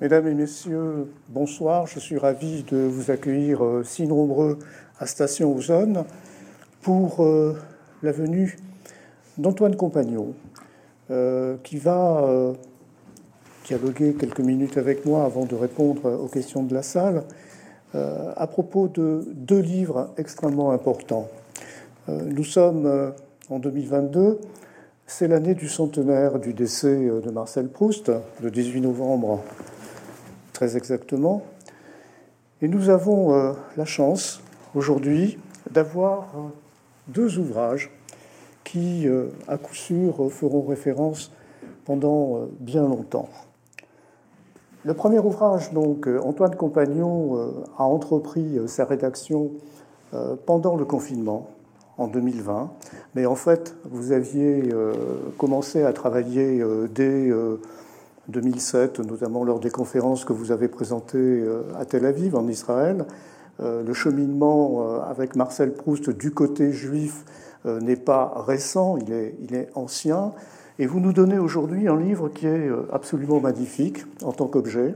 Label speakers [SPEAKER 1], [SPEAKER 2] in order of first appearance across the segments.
[SPEAKER 1] Mesdames et messieurs, bonsoir. Je suis ravi de vous accueillir euh, si nombreux à Station Ozone pour euh, la venue d'Antoine Compagnon, euh, qui va dialoguer quelques minutes avec moi avant de répondre aux questions de la salle à propos de deux livres extrêmement importants. Nous sommes en 2022 c'est l'année du centenaire du décès de Marcel Proust, le 18 novembre très exactement. Et nous avons euh, la chance aujourd'hui d'avoir euh, deux ouvrages qui, euh, à coup sûr, feront référence pendant bien longtemps. Le premier ouvrage, donc, Antoine Compagnon a entrepris sa rédaction pendant le confinement en 2020, mais en fait, vous aviez commencé à travailler dès 2007, notamment lors des conférences que vous avez présentées euh, à Tel Aviv, en Israël. Euh, le cheminement euh, avec Marcel Proust du côté juif n'est pas récent, il est, ancien. Et vous nous donnez aujourd'hui un livre qui est absolument magnifique en tant qu'objet.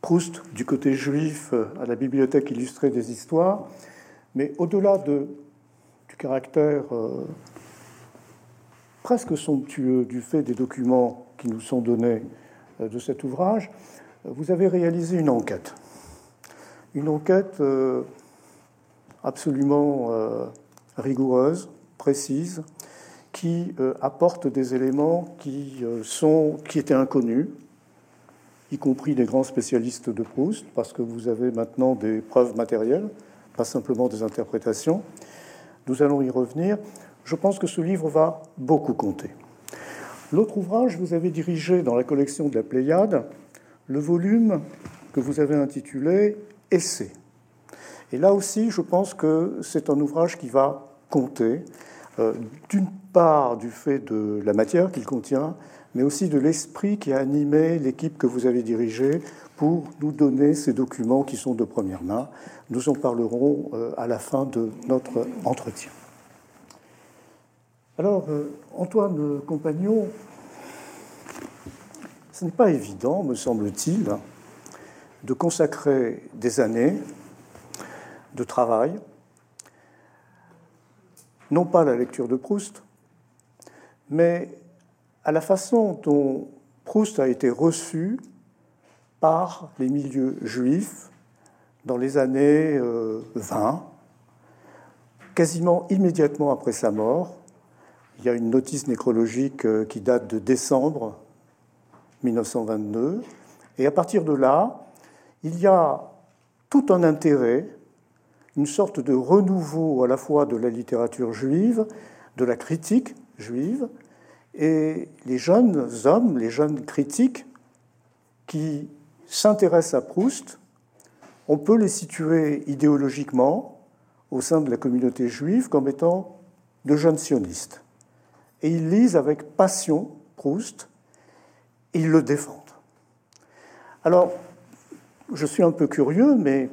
[SPEAKER 1] Proust du côté juif à la Bibliothèque illustrée des histoires. Mais au-delà de, du caractère presque somptueux du fait des documents qui nous sont donnés euh, de cet ouvrage, vous avez réalisé une enquête. Une enquête euh, absolument euh, rigoureuse, précise, qui apporte des éléments qui, sont, qui étaient inconnus, y compris des grands spécialistes de Proust, parce que vous avez maintenant des preuves matérielles, pas simplement des interprétations. Nous allons y revenir. Je pense que ce livre va beaucoup compter. L'autre ouvrage, vous avez dirigé dans la collection de la Pléiade le volume que vous avez intitulé Essai. Et là aussi, je pense que c'est un ouvrage qui va compter, euh, d'une part du fait de la matière qu'il contient, mais aussi de l'esprit qui a animé l'équipe que vous avez dirigée pour nous donner ces documents qui sont de première main. Nous en parlerons euh, à la fin de notre entretien. Alors, euh, Antoine Compagnon, ce n'est pas évident, me semble-t-il, de consacrer des années de travail, non pas à la lecture de Proust, mais à la façon dont Proust a été reçu par les milieux juifs dans les années 20, euh, quasiment immédiatement après sa mort, il y a une notice nécrologique euh, qui date de décembre 1922. Et à partir de là, il y a tout un intérêt, une sorte de renouveau à la fois de la littérature juive, de la critique juive, et les jeunes hommes, les jeunes critiques qui s'intéressent à Proust, on peut les situer idéologiquement au sein de la communauté juive comme étant de jeunes sionistes et ils lisent avec passion Proust, et ils le défendent. Alors, je suis un peu curieux, mais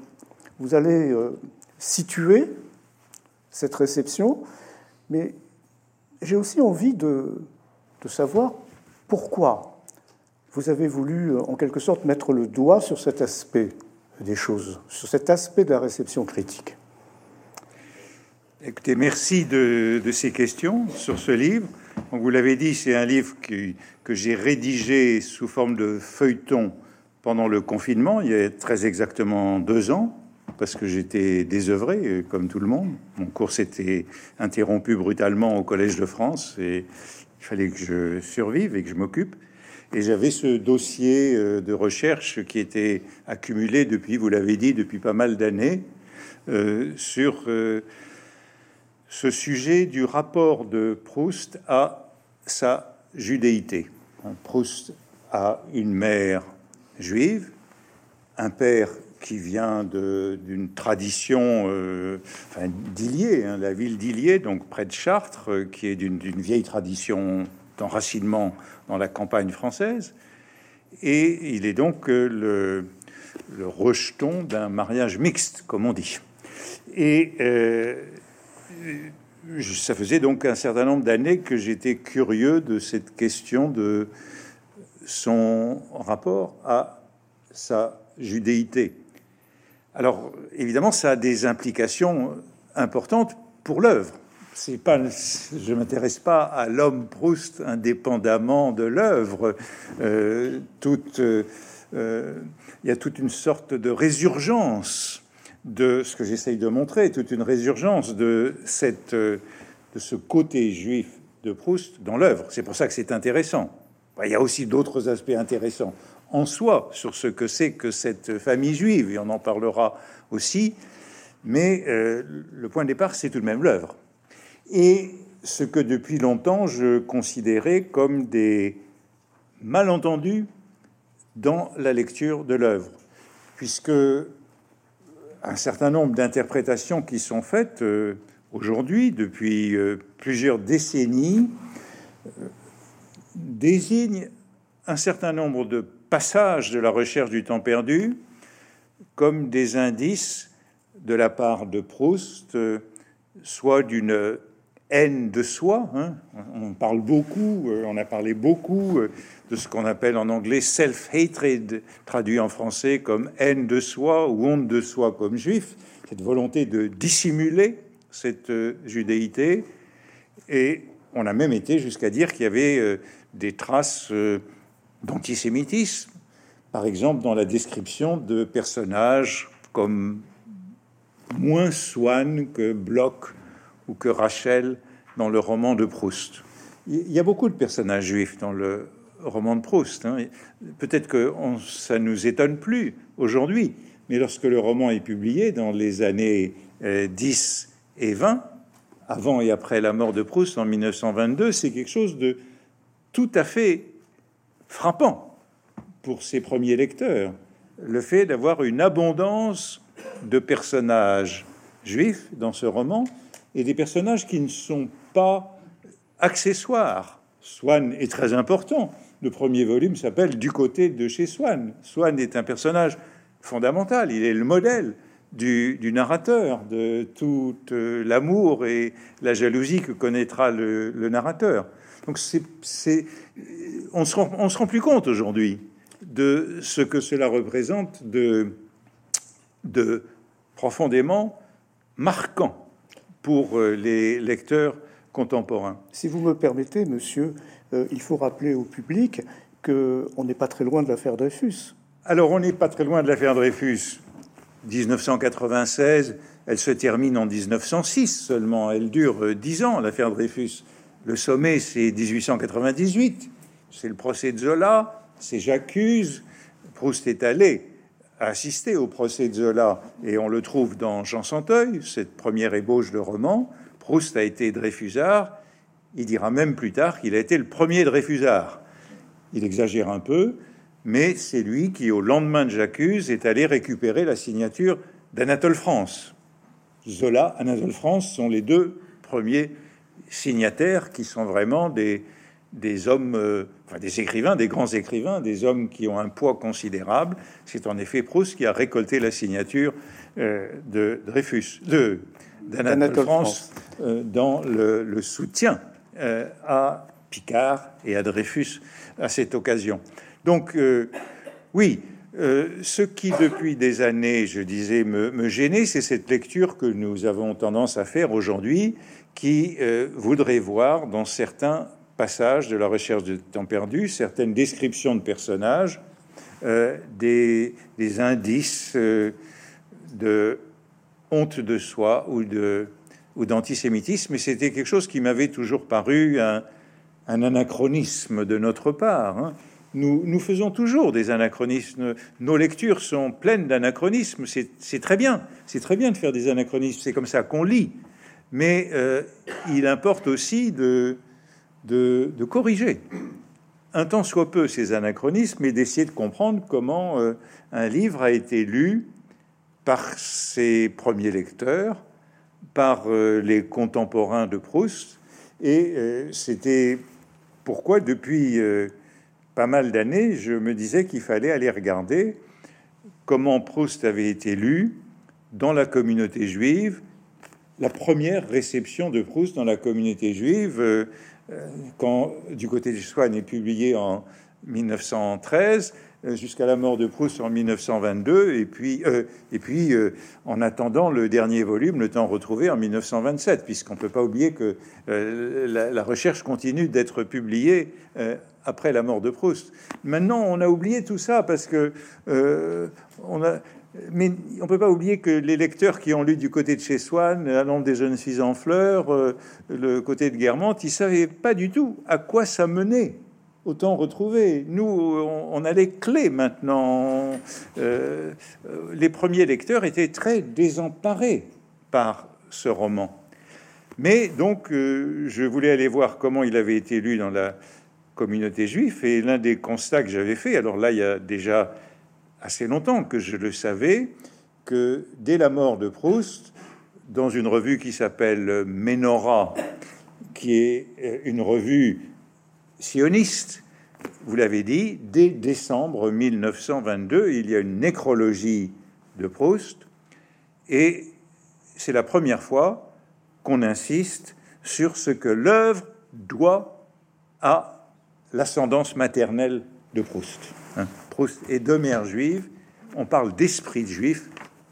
[SPEAKER 1] vous allez euh, situer cette réception, mais j'ai aussi envie de, de savoir pourquoi vous avez voulu, euh, en quelque sorte, mettre le doigt sur cet aspect des choses, sur cet aspect de la réception critique.
[SPEAKER 2] Écoutez, merci de, ces questions sur ce livre. vous l'avez dit, c'est un livre que j'ai rédigé sous forme de feuilleton pendant le confinement, il y a très exactement deux ans, parce que j'étais désœuvré, comme tout le monde. Mon cours s'était interrompu brutalement au Collège de France et il fallait que je survive et que je m'occupe. Et j'avais ce dossier euh, de recherche qui était accumulé depuis, vous l'avez dit, depuis pas mal d'années, euh, sur euh, ce sujet du rapport de Proust à sa judéité. Proust a une mère juive, un père qui vient d'une tradition euh, d'Illier, hein, la ville d'Illier, donc près de Chartres, euh, qui est d'une vieille tradition d'enracinement dans la campagne française. Et il est donc euh, le, le rejeton d'un mariage mixte, comme on dit. Et ça faisait donc un certain nombre d'années que j'étais curieux de cette question de son rapport à sa judéité. Alors, évidemment, ça a des implications importantes pour l'œuvre. C'est pas, je m'intéresse pas à l'homme Proust indépendamment de l'œuvre. Euh, toute, euh, il y a toute une sorte de résurgence de ce que j'essaye de montrer, toute une résurgence de cette, de ce côté juif de Proust dans l'œuvre. C'est pour ça que c'est intéressant. Il y a aussi d'autres aspects intéressants en soi sur ce que c'est que cette famille juive, et on en parlera aussi, mais euh, le point de départ, c'est tout de même l'œuvre. Et ce que depuis longtemps je considérais comme des malentendus dans la lecture de l'œuvre, puisque un certain nombre d'interprétations qui sont faites euh, aujourd'hui, depuis euh, plusieurs décennies, désignent un certain nombre de passage de la recherche du temps perdu comme des indices de la part de Proust, euh, soit d'une haine de soi. Hein. On parle beaucoup, euh, on a parlé beaucoup euh, de ce qu'on appelle en anglais self-hatred, traduit en français comme haine de soi ou honte de soi comme juif, cette volonté de dissimuler cette judéité. Et on a même été jusqu'à dire qu'il y avait des traces d'antisémitisme, par exemple dans la description de personnages comme moins Swann que Bloch ou que Rachel dans le roman de Proust. Il y a beaucoup de personnages juifs dans le roman de Proust. Hein. Peut-être que ça nous étonne plus aujourd'hui, mais lorsque le roman est publié dans les années 10 euh, et 20, avant et après la mort de Proust en 1922, c'est quelque chose de tout à fait frappant pour ses premiers lecteurs, le fait d'avoir une abondance de personnages juifs dans ce roman et des personnages qui ne sont pas accessoires. Swann est très important. Le premier volume s'appelle Du côté de chez Swann. Swann est un personnage fondamental, il est le modèle du, narrateur, de tout euh, l'amour et la jalousie que connaîtra le, narrateur. Donc on on se rend plus compte aujourd'hui de ce que cela représente de, profondément marquant pour euh, les lecteurs contemporains.
[SPEAKER 1] Si vous me permettez, monsieur, il faut rappeler au public que on n'est pas très loin de l'affaire Dreyfus.
[SPEAKER 2] Alors, on n'est pas très loin de l'affaire Dreyfus. 1996, elle se termine en 1906 seulement. Elle dure euh, dix ans, l'affaire Dreyfus. Le sommet, c'est 1898 c'est le procès de Zola, c'est J'accuse. Proust est allé assister au procès de Zola et on le trouve dans Jean Santeuil, cette première ébauche de roman. Proust a été Dreyfusard. Il dira même plus tard qu'il a été le premier Dreyfusard. Il exagère un peu, mais c'est lui qui, au lendemain de J'accuse, est allé récupérer la signature d'Anatole France. Zola, Anatole France sont les deux premiers signataires qui sont vraiment des, des hommes, euh, enfin des écrivains, des grands écrivains, des hommes qui ont un poids considérable. C'est en effet Proust qui a récolté la signature euh, de Dreyfus, de d'Anatole France, euh, dans le, soutien à Picard et à Dreyfus à cette occasion. Donc oui, ce qui depuis des années, je disais, me, gênait, c'est cette lecture que nous avons tendance à faire aujourd'hui, qui voudrait voir dans certains passages de la recherche de temps perdu, certaines descriptions de personnages, euh, des, indices euh, de honte de soi ou de ou d'antisémitisme, mais c'était quelque chose qui m'avait toujours paru un, anachronisme de notre part. Hein. Nous, faisons toujours des anachronismes. Nos lectures sont pleines d'anachronismes. C'est très bien. C'est très bien de faire des anachronismes. C'est comme ça qu'on lit. Mais euh, il importe aussi de, corriger un temps soit peu ces anachronismes et d'essayer de comprendre comment euh, un livre a été lu par ses premiers lecteurs, par euh, les contemporains de Proust. Et euh, c'était pourquoi, depuis pas mal d'années, je me disais qu'il fallait aller regarder comment Proust avait été lu dans la communauté juive, la première réception de Proust dans la communauté juive quand du côté du Swann est publié en 1913 euh, jusqu'à la mort de Proust en 1922, et puis, euh, et puis euh, en attendant le dernier volume, Le temps retrouvé en 1927, puisqu'on ne peut pas oublier que la, recherche continue d'être publiée après la mort de Proust. Maintenant, on a oublié tout ça parce que. Mais on ne peut pas oublier que les lecteurs qui ont lu du côté de chez Swann, La lampe des jeunes filles en fleurs, le côté de Guermantes, ils savaient pas du tout à quoi ça menait autant retrouver. Nous, on, a les clés maintenant. Euh, les premiers lecteurs étaient très désemparés par ce roman. Mais donc, euh, je voulais aller voir comment il avait été lu dans la communauté juive. Et l'un des constats que j'avais fait, alors là, il y a déjà assez longtemps que je le savais, que dès la mort de Proust, dans une revue qui s'appelle Menorah, qui est euh, une revue sioniste. Vous l'avez dit, dès décembre 1922, il y a une nécrologie de Proust, et c'est la première fois qu'on insiste sur ce que l'œuvre doit à l'ascendance maternelle de Proust. Hein. Proust est de mère juive, on parle d'esprit juif,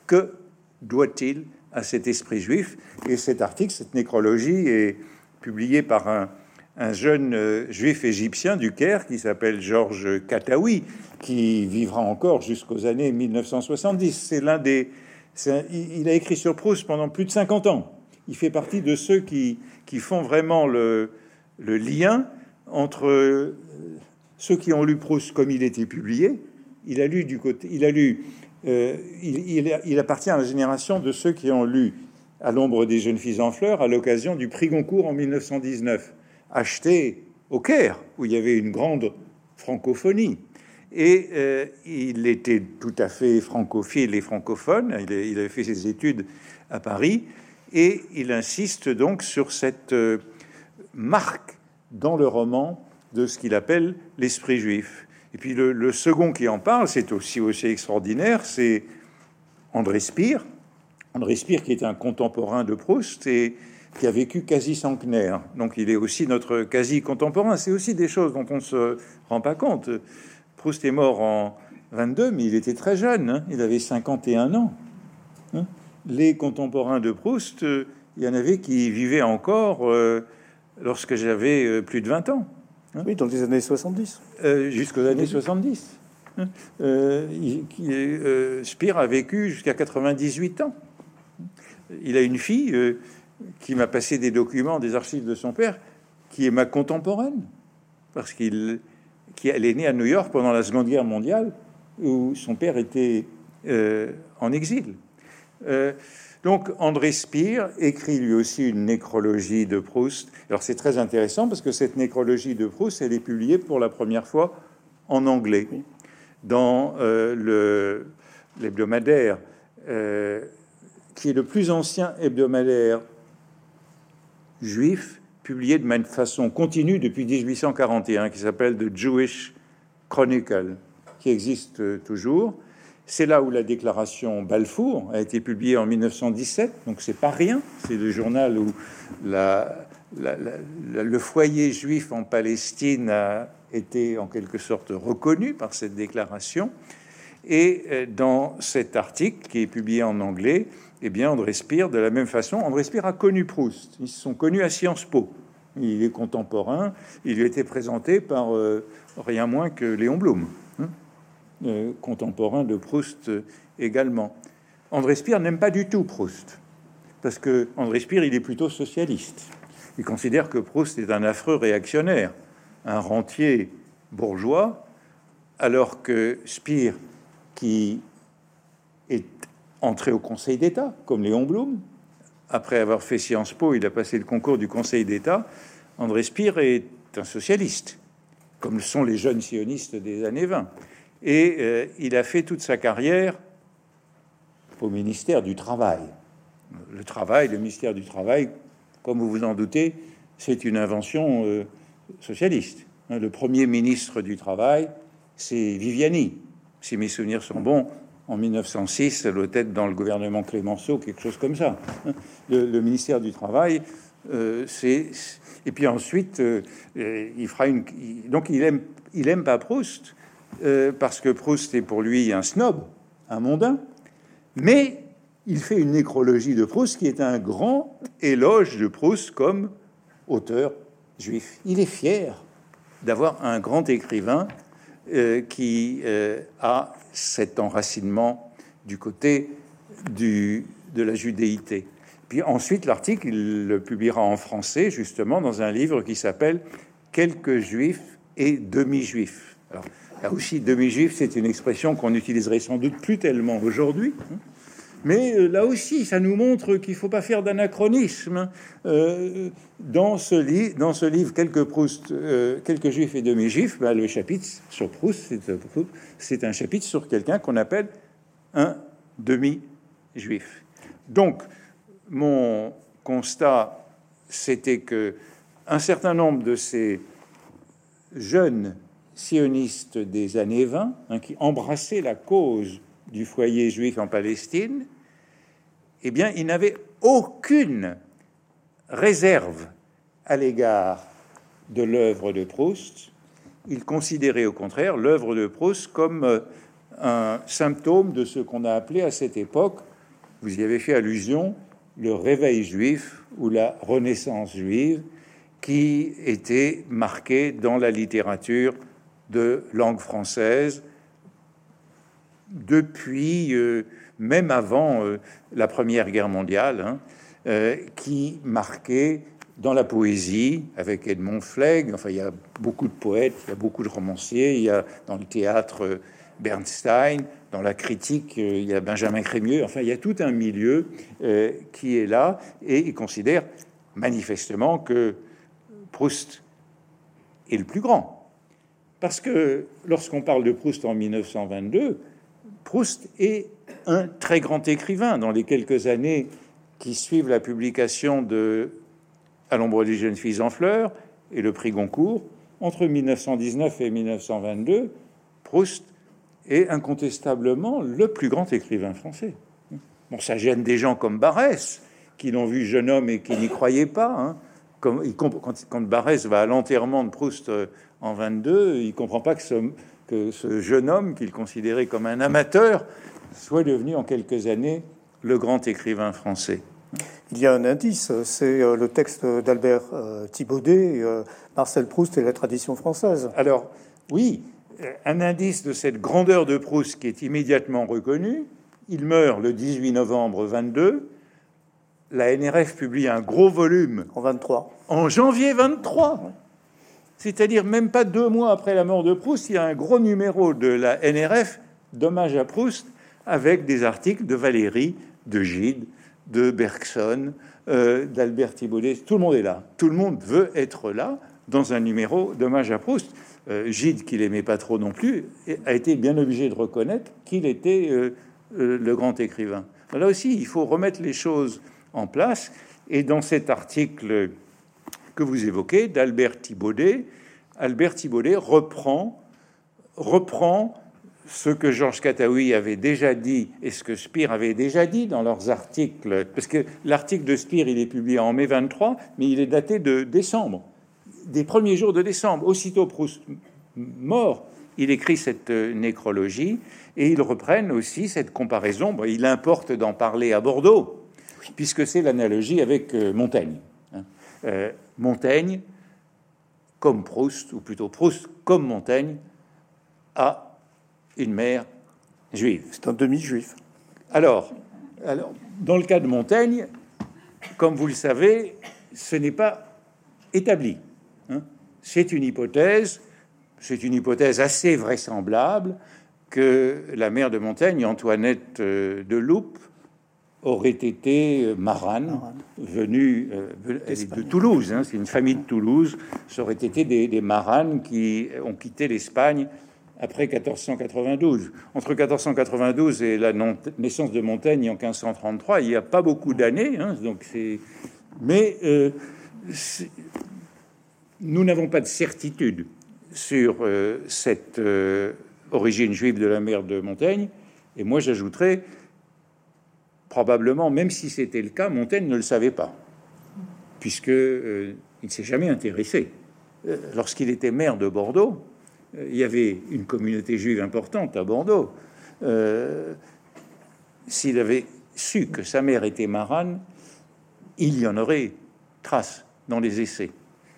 [SPEAKER 2] que doit-il à cet esprit juif? Et cet article, cette nécrologie, est publié par un un jeune euh, juif égyptien du Caire qui s'appelle Georges Kataoui, qui vivra encore jusqu'aux années 1970. C'est l'un des. il a écrit sur Proust pendant plus de 50 ans. Il fait partie de ceux qui, qui font vraiment le, le, lien entre euh, ceux qui ont lu Proust comme il était publié. Il a lu du côté. Il a lu. Euh, il, il, appartient à la génération de ceux qui ont lu À l'ombre des jeunes filles en fleurs à l'occasion du prix Goncourt en 1919 acheté au Caire, où il y avait une grande francophonie. Et euh, il était tout à fait francophile et francophone. Il, avait fait ses études à Paris. Et il insiste donc sur cette euh, marque dans le roman de ce qu'il appelle l'esprit juif. Et puis le, le, second qui en parle, c'est aussi aussi extraordinaire, c'est André Spire. André Spire qui est un contemporain de Proust et qui a vécu quasi centenaire. Donc il est aussi notre quasi contemporain. C'est aussi des choses dont on se rend pas compte. Proust est mort en 22, mais il était très jeune. Hein. Il avait 51 ans. Hein. Les contemporains de Proust, euh, il y en avait qui vivaient encore euh, lorsque j'avais euh, plus de 20 ans.
[SPEAKER 1] Hein. Oui, dans les années 70.
[SPEAKER 2] Jusqu'aux années 70. Spire a vécu jusqu'à 98 ans. Il a une fille qui m'a passé des documents des archives de son père, qui est ma contemporaine, parce qu'il qui, elle est née à New York pendant la Seconde Guerre mondiale, où son père était euh, en exil. Euh, donc André Spire écrit lui aussi une nécrologie de Proust. Alors c'est très intéressant parce que cette nécrologie de Proust, elle est publiée pour la première fois en anglais dans euh, l'hebdomadaire qui est le plus ancien hebdomadaire juif publié de façon continue depuis 1841, qui s'appelle The Jewish Chronicle, qui existe euh, toujours. C'est là où la déclaration Balfour a été publiée en 1917, donc c'est pas rien. C'est le journal où le foyer juif en Palestine a été en quelque sorte reconnu par cette déclaration. Et euh, dans cet article qui est publié en anglais, eh bien, André Spire, de la même façon, André Spire a connu Proust. Ils se sont connus à Sciences Po. Il est contemporain. Il lui a été présenté par euh, rien moins que Léon Blum, hein, euh, contemporain de Proust euh, également. André Spire n'aime pas du tout Proust, parce que André Spire, il est plutôt socialiste. Il considère que Proust est un affreux réactionnaire, un rentier bourgeois, alors que Spire, qui entré au Conseil d'État, comme Léon Blum. Après avoir fait Sciences Po, il a passé le concours du Conseil d'État. André Spire est un socialiste, comme le sont les jeunes sionistes des années 20. Et euh, il a fait toute sa carrière au ministère du Travail. Le travail, le ministère du Travail, comme vous vous en doutez, c'est une invention euh, socialiste. Le premier ministre du Travail, c'est Viviani. Si mes souvenirs sont bons, en 1906, elle doit être dans le gouvernement Clémenceau, quelque chose comme ça. Le, ministère du Travail c'est et puis ensuite, il fera une. Donc il aime, il aime pas Proust parce que Proust est pour lui un snob, un mondain, mais il fait une nécrologie de Proust qui est un grand éloge de Proust comme auteur juif. Il est fier d'avoir un grand écrivain euh, qui euh, a cet enracinement du côté du, de la judéité. Puis ensuite, l'article, il le publiera en français, justement, dans un livre qui s'appelle Quelques juifs et demi-juifs. Alors, là aussi, demi-juif, c'est une expression qu'on n'utiliserait sans doute plus tellement aujourd'hui. Hein. Mais euh, là aussi, ça nous montre qu'il ne faut pas faire d'anachronisme. Euh, dans, ce dans ce livre, quelques, Proust, euh, quelques juifs et demi-juifs, bah, le chapitre sur Proust, c'est un chapitre sur quelqu'un qu'on appelle un demi-juif. Donc, mon constat, c'était que un certain nombre de ces jeunes sionistes des années 20, hein, qui embrassaient la cause du foyer juif en Palestine, eh bien, il n'avait aucune réserve à l'égard de l'œuvre de Proust. Il considérait au contraire l'œuvre de Proust comme euh, un symptôme de ce qu'on a appelé à cette époque, vous y avez fait allusion, le réveil juif ou la renaissance juive, qui était marqué dans la littérature de langue française depuis euh, même avant euh, la Première Guerre mondiale, hein, euh, qui marquait dans la poésie, avec Edmond Flegg, enfin il y a beaucoup de poètes, il y a beaucoup de romanciers, il y a dans le théâtre Bernstein, dans la critique, il y a Benjamin Crémieux, enfin il y a tout un milieu qui est là, et il considère manifestement que Proust est le plus grand. Parce que lorsqu'on parle de Proust en 1922, Proust est un très grand écrivain dans les quelques années qui suivent la publication de À l'ombre des jeunes filles en fleurs et le prix Goncourt. Entre 1919 et 1922, Proust est incontestablement le plus grand écrivain français. Bon, ça gêne des gens comme Barès, qui l'ont vu jeune homme et qui n'y croyaient pas. Hein. Quand, quand Barès va à l'enterrement de Proust euh, en 22, il comprend pas que ce, que ce jeune homme qu'il considérait comme un amateur soit devenu en quelques années le grand écrivain français.
[SPEAKER 1] Il y a un indice, c'est euh, le texte d'Albert euh, Thibaudet, euh, Marcel Proust et la tradition française.
[SPEAKER 2] Alors, oui, un indice de cette grandeur de Proust qui est immédiatement reconnu. Il meurt le 18 novembre 22. La NRF publie un gros volume.
[SPEAKER 1] En 23.
[SPEAKER 2] En janvier 23. C'est-à-dire même pas deux mois après la mort de Proust, il y a un gros numéro de la NRF, d'hommage à Proust, avec des articles de Valérie, de Gide, de Bergson, euh, d'Albert Thibaudet. Tout le monde est là. Tout le monde veut être là dans un numéro d'hommage à Proust. Euh, Gide, qui l'aimait pas trop non plus, a été bien obligé de reconnaître qu'il était euh, le grand écrivain. Là aussi, il faut remettre les choses en place. Et dans cet article que vous évoquez d'Albert Thibaudet, Albert Thibaudet reprend, reprend ce que Georges Cataoui avait déjà dit et ce que Spire avait déjà dit dans leurs articles, parce que l'article de Spire, il est publié en mai 23, mais il est daté de décembre, des premiers jours de décembre. Aussitôt Proust mort, il écrit cette euh, nécrologie et ils reprennent aussi cette comparaison. il importe d'en parler à Bordeaux, puisque c'est l'analogie avec euh, Montaigne. Hein. Euh, Montaigne, comme Proust, ou plutôt Proust comme Montaigne, a une mère juive.
[SPEAKER 1] C'est un demi-juif.
[SPEAKER 2] Alors, alors, dans le cas de Montaigne, comme vous le savez, ce n'est pas établi. Hein. C'est une hypothèse, c'est une hypothèse assez vraisemblable que la mère de Montaigne, Antoinette euh, de Loupe, aurait été marane, venue euh, de Toulouse. Hein, c'est une famille de Toulouse. Ça aurait été des, des maranes qui ont quitté l'Espagne après 1492. Entre 1492 et la naissance de Montaigne en 1533, il n'y a pas beaucoup d'années. Hein, donc c'est, mais euh, nous n'avons pas de certitude sur euh, cette euh, origine juive de la mère de Montaigne. Et moi, j'ajouterais probablement, même si c'était le cas, Montaigne ne le savait pas, puisque il ne s'est jamais intéressé. Lorsqu'il était maire de Bordeaux, il y avait une communauté juive importante à Bordeaux. S'il avait su que sa mère était marane, il y en aurait trace dans les essais.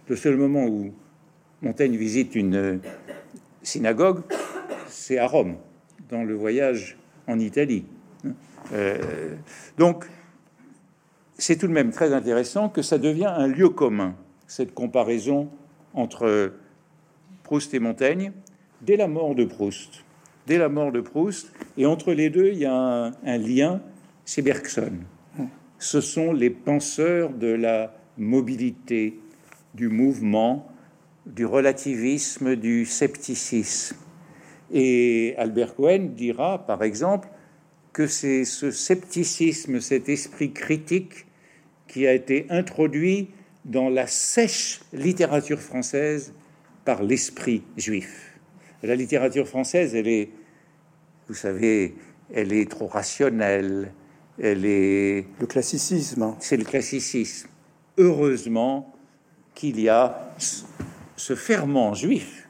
[SPEAKER 2] Le seul moment où Montaigne visite une synagogue, c'est à Rome, dans le voyage en Italie. Euh, donc, c'est tout de même très intéressant que ça devient un lieu commun, cette comparaison entre Proust et Montaigne, dès la mort de Proust. Dès la mort de Proust, et entre les deux, il y a un, un lien, c'est Bergson. Ce sont les penseurs de la mobilité, du mouvement, du relativisme, du scepticisme. Et Albert Cohen dira, par exemple, que c'est ce scepticisme, cet esprit critique qui a été introduit dans la sèche littérature française par l'esprit juif. La littérature française, elle est, vous savez, elle est trop rationnelle, elle est...
[SPEAKER 1] Le classicisme.
[SPEAKER 2] C'est le classicisme. Heureusement qu'il y a ce ferment juif,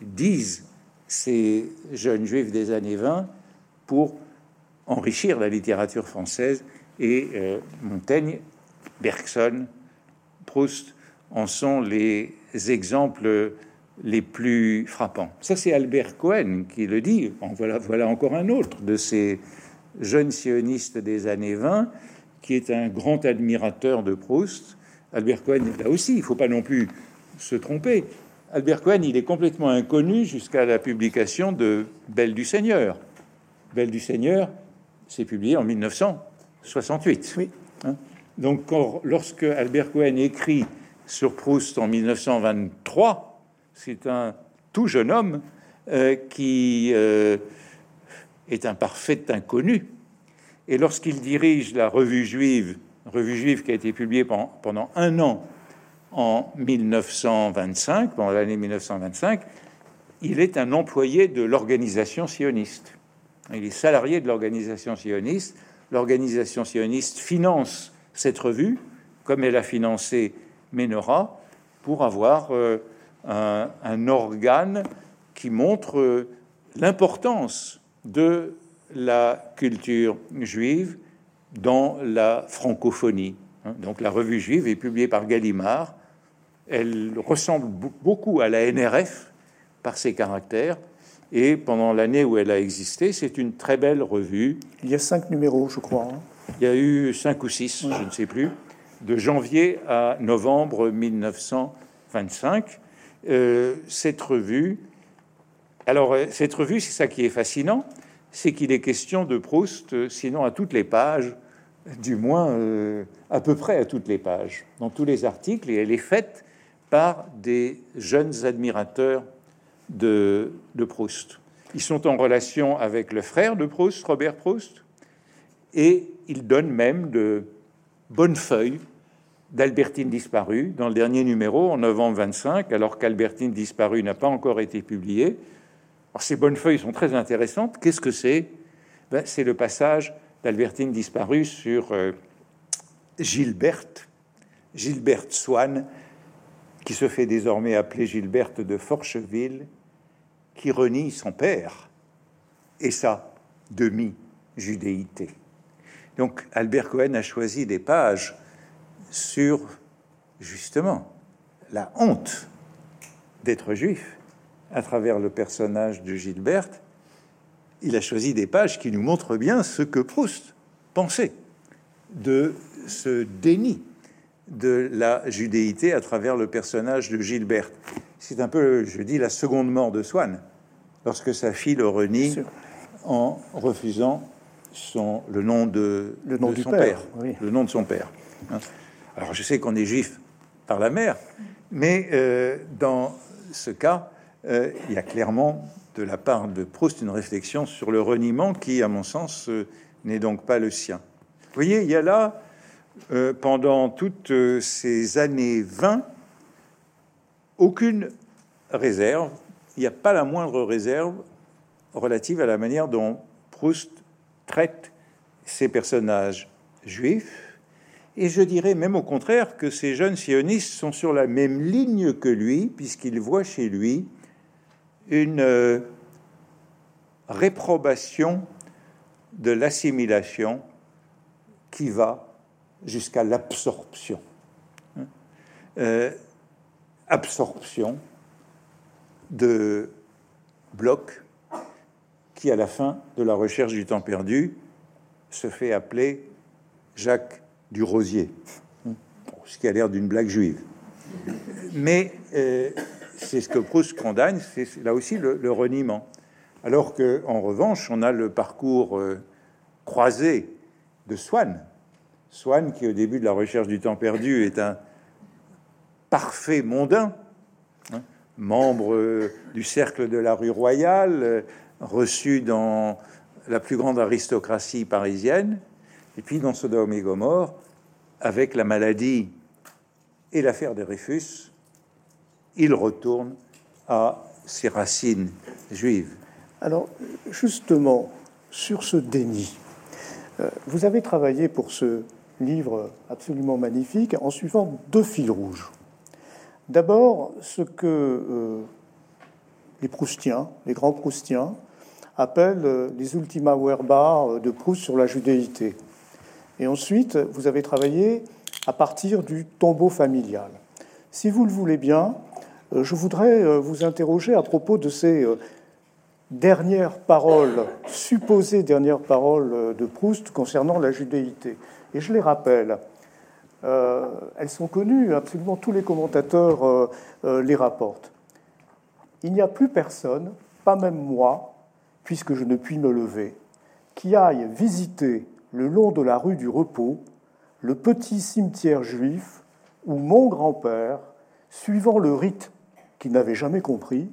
[SPEAKER 2] disent ces jeunes juifs des années 20, pour enrichir la littérature française. Et euh, Montaigne, Bergson, Proust en sont les exemples les plus frappants. Ça, c'est Albert Cohen qui le dit. voilà, voilà encore un autre de ces jeunes sionistes des années 20 qui est un grand admirateur de Proust. Albert Cohen, là aussi, il ne faut pas non plus se tromper. Albert Cohen, il est complètement inconnu jusqu'à la publication de Belle du Seigneur. Belle du Seigneur, c'est publié en 1968.
[SPEAKER 1] Oui.
[SPEAKER 2] Hein. Donc, lorsque Albert Cohen écrit sur Proust en 1923, c'est un tout jeune homme euh, qui euh, est un parfait inconnu. Et lorsqu'il dirige la revue juive, revue juive qui a été publiée pendant un an en 1925, pendant l'année 1925, il est un employé de l'organisation sioniste. Il est salarié de l'organisation sioniste. L'organisation sioniste finance cette revue, comme elle a financé Ménora, pour avoir euh, un, organe qui montre euh, l'importance de la culture juive dans la francophonie. Hein. Donc la revue juive est publiée par Gallimard. Elle ressemble beaucoup à la NRF par ses caractères. Et pendant l'année où elle a existé, c'est une très belle revue.
[SPEAKER 1] Il y a cinq numéros, je crois. Hein.
[SPEAKER 2] Il y a eu cinq ou six, je ne sais plus, de janvier à novembre 1925. Euh, cette revue, alors euh, cette revue, c'est ça qui est fascinant, c'est qu'il est question de Proust, euh, sinon à toutes les pages, du moins euh, à peu près à toutes les pages, dans tous les articles, et elle est faite par des jeunes admirateurs de, Proust. Ils sont en relation avec le frère de Proust, Robert Proust, et ils donnent même de bonnes feuilles d'Albertine disparue dans le dernier numéro en novembre 25, alors qu'Albertine disparue n'a pas encore été publiée. Alors, ces bonnes feuilles sont très intéressantes. Qu'est-ce que c'est? Ben, C'est le passage d'Albertine disparue sur euh, Gilberte, Gilberte Swann, qui se fait désormais appeler Gilberte de Forcheville, qui renie son père et sa demi-judéité. Donc Albert Cohen a choisi des pages sur justement la honte d'être juif à travers le personnage de Gilberte. Il a choisi des pages qui nous montrent bien ce que Proust pensait de ce déni de la judéité à travers le personnage de Gilberte. C'est un peu, je dis, la seconde mort de Swann, lorsque sa fille le renie en refusant son, le nom de,
[SPEAKER 1] le nom
[SPEAKER 2] de
[SPEAKER 1] du
[SPEAKER 2] son
[SPEAKER 1] père,
[SPEAKER 2] père, le nom de son père. Hein. Alors je sais qu'on est juif par la mère, mais euh, dans ce cas, euh, il y a clairement de la part de Proust une réflexion sur le reniement qui, à mon sens, euh, n'est donc pas le sien. Vous voyez, il y a là, pendant toutes ces années 20, aucune réserve, il n'y a pas la moindre réserve relative à la manière dont Proust traite ces personnages juifs Et je dirais même au contraire que ces jeunes sionistes sont sur la même ligne que lui, puisqu'ils voient chez lui une euh, réprobation de l'assimilation qui va jusqu'à l'absorption. Hein. Euh, absorption de blocs qui, à la fin de la recherche du temps perdu, se fait appeler Jacques du Rosier, ce qui a l'air d'une blague juive. Mais euh, c'est ce que Proust condamne, c'est là aussi le, reniement. Alors que, en revanche, on a le parcours euh, croisé de Swann. Swann, qui au début de la recherche du temps perdu est un parfait mondain, hein, membre euh, du cercle de la rue Royale, reçu dans la plus grande aristocratie parisienne, et puis dans Sodome et Gomorre, avec la maladie et l'affaire des Dreyfus, il retourne à ses racines juives.
[SPEAKER 1] Alors, justement, sur ce déni, euh, vous avez travaillé pour ce livre absolument magnifique en suivant deux fils rouges. D'abord, ce que euh, les Proustiens, les grands Proustiens, appellent euh, les ultima verba de Proust sur la judéité. Et ensuite, vous avez travaillé à partir du tombeau familial. Si vous le voulez bien, euh, je voudrais euh, vous interroger à propos de ces euh, dernières paroles, supposées dernières paroles de Proust concernant la judéité. Et je les rappelle. Elles sont connues, absolument tous les commentateurs les rapportent. Il n'y a plus personne, pas même moi, puisque je ne puis me lever, qui aille visiter le long de la rue du Repos le petit cimetière juif où mon grand-père, suivant le rite qu'il n'avait jamais compris,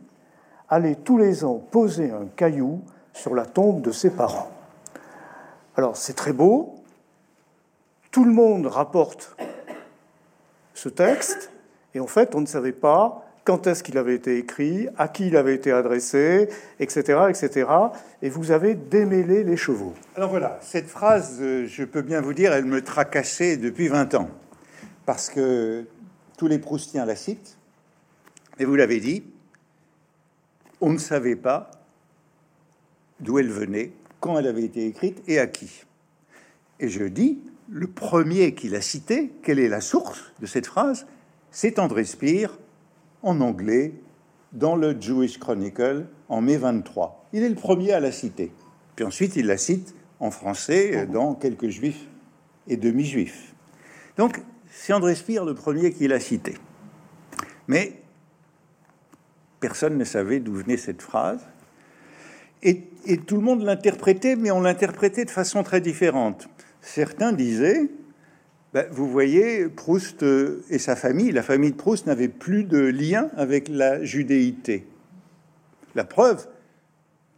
[SPEAKER 1] allait tous les ans poser un caillou sur la tombe de ses parents. Alors c'est très beau, tout le monde rapporte ce texte, et en fait on ne savait pas quand est-ce qu'il avait été écrit, à qui il avait été adressé, etc., etc. Et vous avez démêlé les chevaux.
[SPEAKER 2] Alors voilà, cette phrase, euh, je peux bien vous dire, elle me tracassait depuis 20 ans, parce que tous les Proustiens la citent, et vous l'avez dit, on ne savait pas d'où elle venait, quand elle avait été écrite et à qui. Et je dis, le premier qui l'a cité, quelle est la source de cette phrase? C'est André Spire en anglais dans le Jewish Chronicle en mai 23. Il est le premier à la citer. Puis ensuite, il la cite en français dans quelques juifs et demi-juifs. Donc, c'est André Spire le premier qui l'a cité. Mais personne ne savait d'où venait cette phrase. Et tout le monde l'interprétait, mais on l'interprétait de façon très différente. Certains disaient ben, vous voyez, Proust euh, et sa famille, la famille de Proust n'avait plus de lien avec la judéité. La preuve,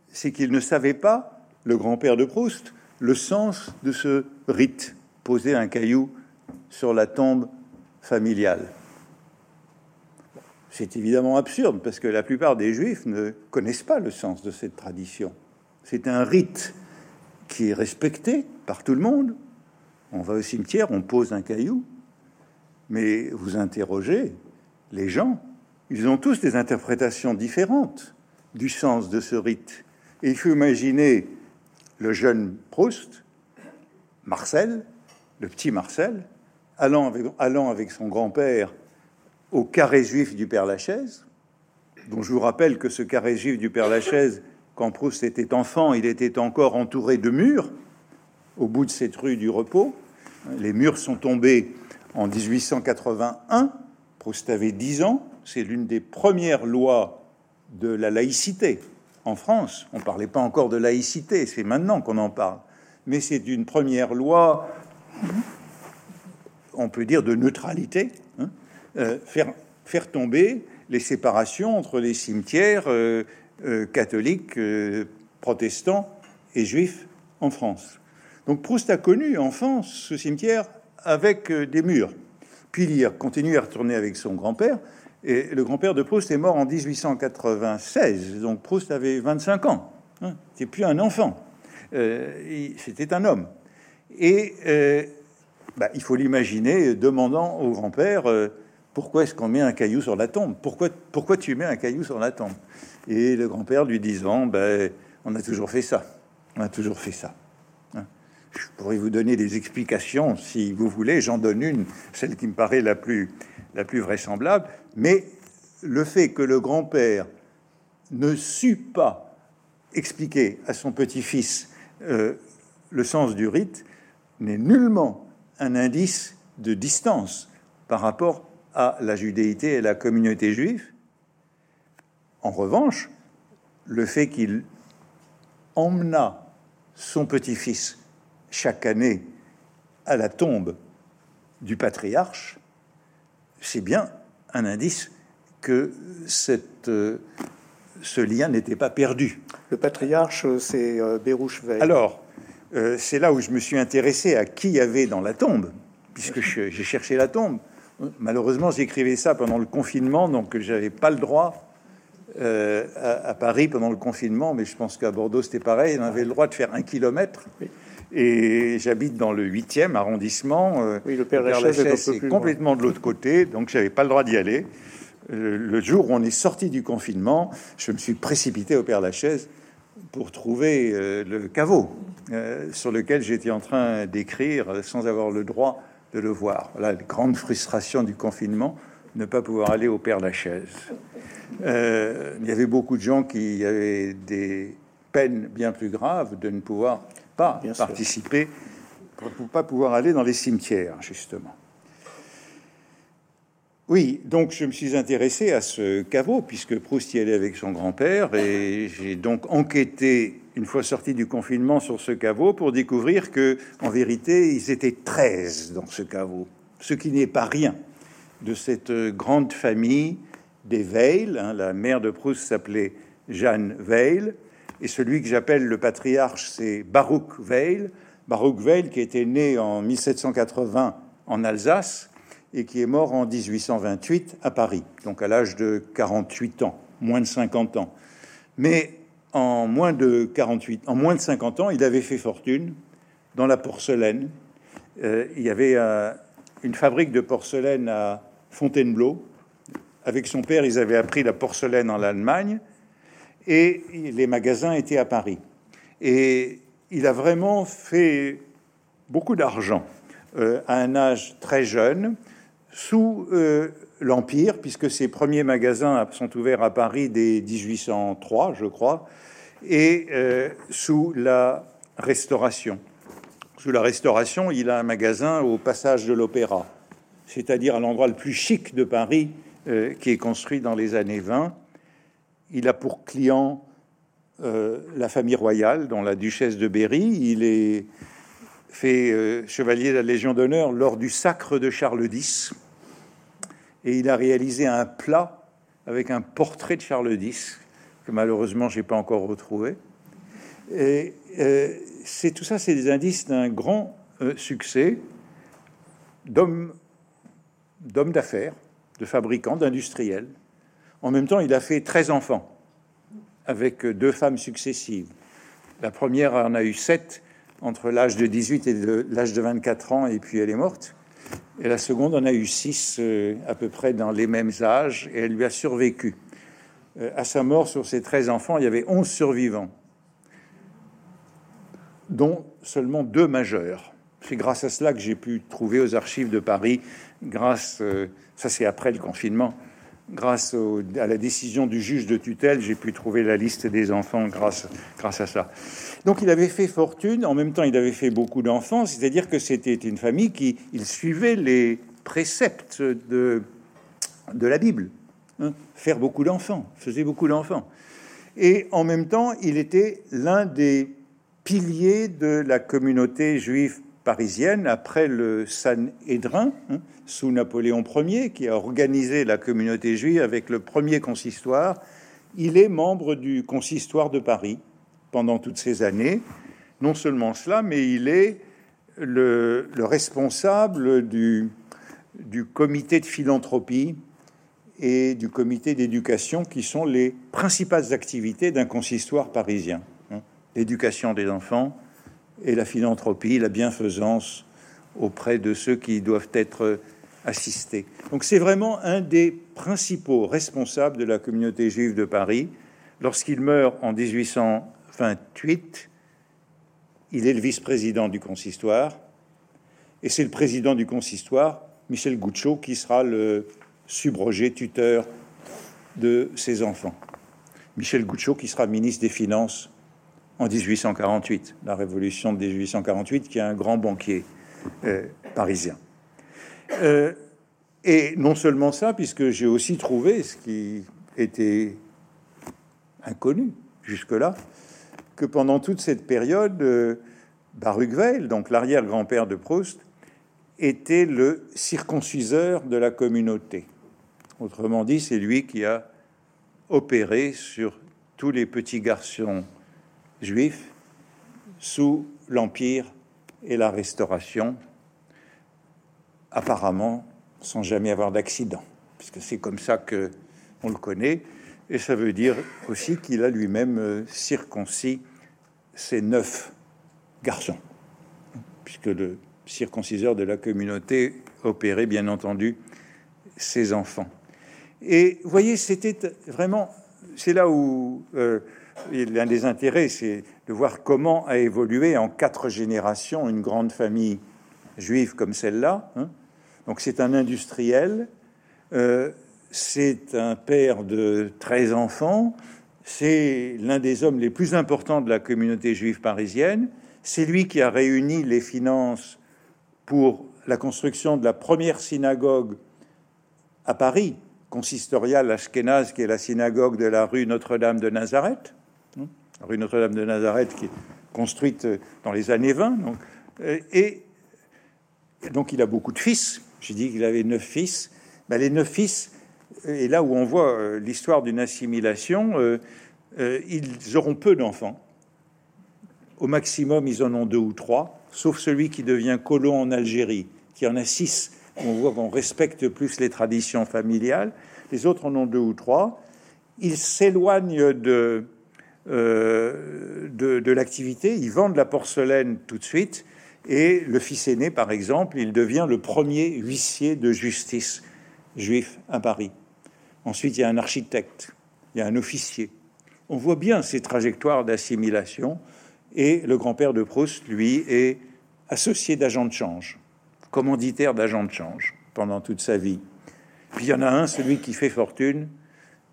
[SPEAKER 2] c'est qu'il ne savait pas, le grand-père de Proust, le sens de ce rite, poser un caillou sur la tombe familiale. C'est évidemment absurde parce que la plupart des juifs ne connaissent pas le sens de cette tradition. C'est un rite qui est respecté par tout le monde, on va au cimetière, on pose un caillou, mais vous interrogez les gens, ils ont tous des interprétations différentes du sens de ce rite. Et il faut imaginer le jeune Proust, Marcel, le petit Marcel, allant avec, allant avec son grand-père au carré juif du Père Lachaise, dont je vous rappelle que ce carré juif du Père Lachaise, quand Proust était enfant, il était encore entouré de murs, au bout de cette rue du repos. Les murs sont tombés en 1881. Proust avait 10 ans. C'est l'une des premières lois de la laïcité en France. On ne parlait pas encore de laïcité, c'est maintenant qu'on en parle. Mais c'est une première loi, on peut dire, de neutralité. Hein. Euh, faire, faire tomber les séparations entre les cimetières euh, euh, catholiques, protestants et juifs en France. Donc Proust a connu enfant ce cimetière avec euh, des murs. Puis il a continué à retourner avec son grand-père. Et le grand-père de Proust est mort en 1896. Donc Proust avait 25 ans. Hein, C'était plus un enfant. Euh, C'était un homme. Et euh, bah, il faut l'imaginer demandant au grand-père euh, pourquoi est-ce qu'on met un caillou sur la tombe? Pourquoi, pourquoi tu mets un caillou sur la tombe? Et le grand-père lui disant ben, On a toujours fait ça. On a toujours fait ça. Hein. Je pourrais vous donner des explications si vous voulez. J'en donne une, celle qui me paraît la plus, la plus vraisemblable. Mais le fait que le grand-père ne sut pas expliquer à son petit-fils euh, le sens du rite n'est nullement un indice de distance par rapport à la judéité et la communauté juive. En revanche, le fait qu'il emmena son petit-fils chaque année à la tombe du patriarche, c'est bien un indice que cette, euh, ce lien n'était pas perdu.
[SPEAKER 1] Le patriarche, c'est euh, Bérouche Veil.
[SPEAKER 2] Alors, euh, c'est là où je me suis intéressé à qui y avait dans la tombe, puisque j'ai cherché la tombe. Malheureusement, j'écrivais ça pendant le confinement, donc j'avais pas le droit euh, à, Paris pendant le confinement, mais je pense qu'à Bordeaux c'était pareil. On avait le droit de faire un kilomètre. Et j'habite dans le 8e arrondissement.
[SPEAKER 1] Euh, oui, le Père, Lachaise,
[SPEAKER 2] est, complètement de l'autre côté, donc j'avais pas le droit d'y aller. le jour où on est sorti du confinement, je me suis précipité au Père Lachaise pour trouver le caveau. Euh, sur lequel j'étais en train d'écrire sans avoir le droit de le voir. La grande frustration du confinement, ne pas pouvoir aller au Père Lachaise. Euh, il y avait beaucoup de gens qui avaient des peines bien plus graves de ne pouvoir pas participer, pour ne pas pouvoir aller dans les cimetières, justement. Oui, donc je me suis intéressé à ce caveau, puisque Proust y allait avec son grand-père, et j'ai donc enquêté, une fois sorti du confinement, sur ce caveau pour découvrir que, en vérité, ils étaient 13 dans ce caveau, ce qui n'est pas rien de cette grande famille des Veil. Hein. la mère de Proust s'appelait Jeanne Veil, et celui que j'appelle le patriarche, c'est Baruch Veil. Baruch Veil, qui était né en 1780 en Alsace, et qui est mort en 1828 à Paris, donc à l'âge de 48 ans, moins de 50 ans. Mais en moins de 48, en moins de 50 ans, il avait fait fortune dans la porcelaine. Euh, il y avait euh, une fabrique de porcelaine à Fontainebleau. Avec son père, ils avaient appris la porcelaine en Allemagne et les magasins étaient à Paris. Et il a vraiment fait beaucoup d'argent euh, à un âge très jeune sous l'Empire, puisque ses premiers magasins sont ouverts à Paris dès 1803, je crois, et euh, sous la Restauration. Sous la Restauration, il a un magasin au passage de l'Opéra, c'est-à-dire à, l'endroit le plus chic de Paris, euh, qui est construit dans les années 20. Il a pour client la famille royale, dont la duchesse de Berry. Il est fait chevalier de la Légion d'honneur lors du sacre de Charles X et il a réalisé un plat avec un portrait de Charles X que malheureusement j'ai pas encore retrouvé. Et euh, c'est tout ça, c'est des indices d'un grand euh, succès d'homme d'homme d'affaires, de fabricants, d'industriels. En même temps, il a fait 13 enfants avec deux femmes successives. La première en a eu sept entre l'âge de 18 et l'âge de 24 ans, et puis elle est morte. Et la seconde en a eu six, euh, à peu près dans les mêmes âges, et elle lui a survécu. Euh, à sa mort, sur ses 13 enfants, il y avait 11 survivants, dont seulement deux majeurs. C'est grâce à cela que j'ai pu trouver aux archives de Paris, grâce, euh, ça c'est après le confinement, grâce à la décision du juge de tutelle, j'ai pu trouver la liste des enfants grâce, grâce à ça. Donc il avait fait fortune, en même temps il avait fait beaucoup d'enfants, c'est-à-dire que c'était une famille qui il suivait les préceptes de, de la Bible. Hein. faire beaucoup d'enfants, faisait beaucoup d'enfants. Et en même temps, il était l'un des piliers de la communauté juive parisienne après le Sanhédrin, hein, sous Napoléon Ier, qui a organisé la communauté juive avec le premier consistoire. Il est membre du consistoire de Paris pendant toutes ces années. Non seulement cela, mais il est le, responsable du, du comité de philanthropie et du comité d'éducation, qui sont les principales activités d'un consistoire parisien. Hein. L'éducation des enfants, et la philanthropie, la bienfaisance auprès de ceux qui doivent être assistés. Donc c'est vraiment un des principaux responsables de la communauté juive de Paris. Lorsqu'il meurt en 1828, il est le vice-président du consistoire, et c'est le président du consistoire, Michel Gouchot, qui sera le subrogé tuteur de ses enfants. Michel Gouchot, qui sera ministre des Finances en 1848, la révolution de 1848, qui est un grand banquier euh, parisien. Euh, et non seulement ça, puisque j'ai aussi trouvé ce qui était inconnu jusque-là, que pendant toute cette période, euh, Baruchvel, donc l'arrière-grand-père de Proust, était le circonciseur de la communauté. Autrement dit, c'est lui qui a opéré sur tous les petits garçons juifs sous l'Empire et la Restauration, apparemment sans jamais avoir d'accident, puisque c'est comme ça que on le connaît, et ça veut dire aussi qu'il a lui-même euh, circoncis ses neuf garçons, puisque le circonciseur de la communauté opérait bien entendu ses enfants. Et vous voyez, c'était vraiment, c'est là où euh, l'un des intérêts, c'est de voir comment a évolué en quatre générations une grande famille juive comme celle-là. Hein. Donc c'est un industriel, euh, c'est un père de 13 enfants, c'est l'un des hommes les plus importants de la communauté juive parisienne, c'est lui qui a réuni les finances pour la construction de la première synagogue à Paris, consistoriale ashkénaze, qui est la synagogue de la rue Notre-Dame de Nazareth, hein, rue Notre-Dame de Nazareth qui est construite dans les années 20. Donc, euh, et donc il a beaucoup de fils. J'ai dit qu'il avait neuf fils. Ben, les neuf fils, et là où on voit euh, l'histoire d'une assimilation, euh, ils auront peu d'enfants. Au maximum, ils en ont deux ou trois, sauf celui qui devient colon en Algérie, qui en a six. On voit qu'on respecte plus les traditions familiales. Les autres en ont deux ou trois. Ils s'éloignent de, euh, de, de l'activité. Ils vendent la porcelaine tout de suite. Et le fils aîné, par exemple, il devient le premier huissier de justice juif à Paris. Ensuite, il y a un architecte, il y a un officier. On voit bien ces trajectoires d'assimilation et le grand-père de Proust, lui, est associé d'agent de change, commanditaire d'agent de change pendant toute sa vie. Puis il y en a un, celui qui fait fortune,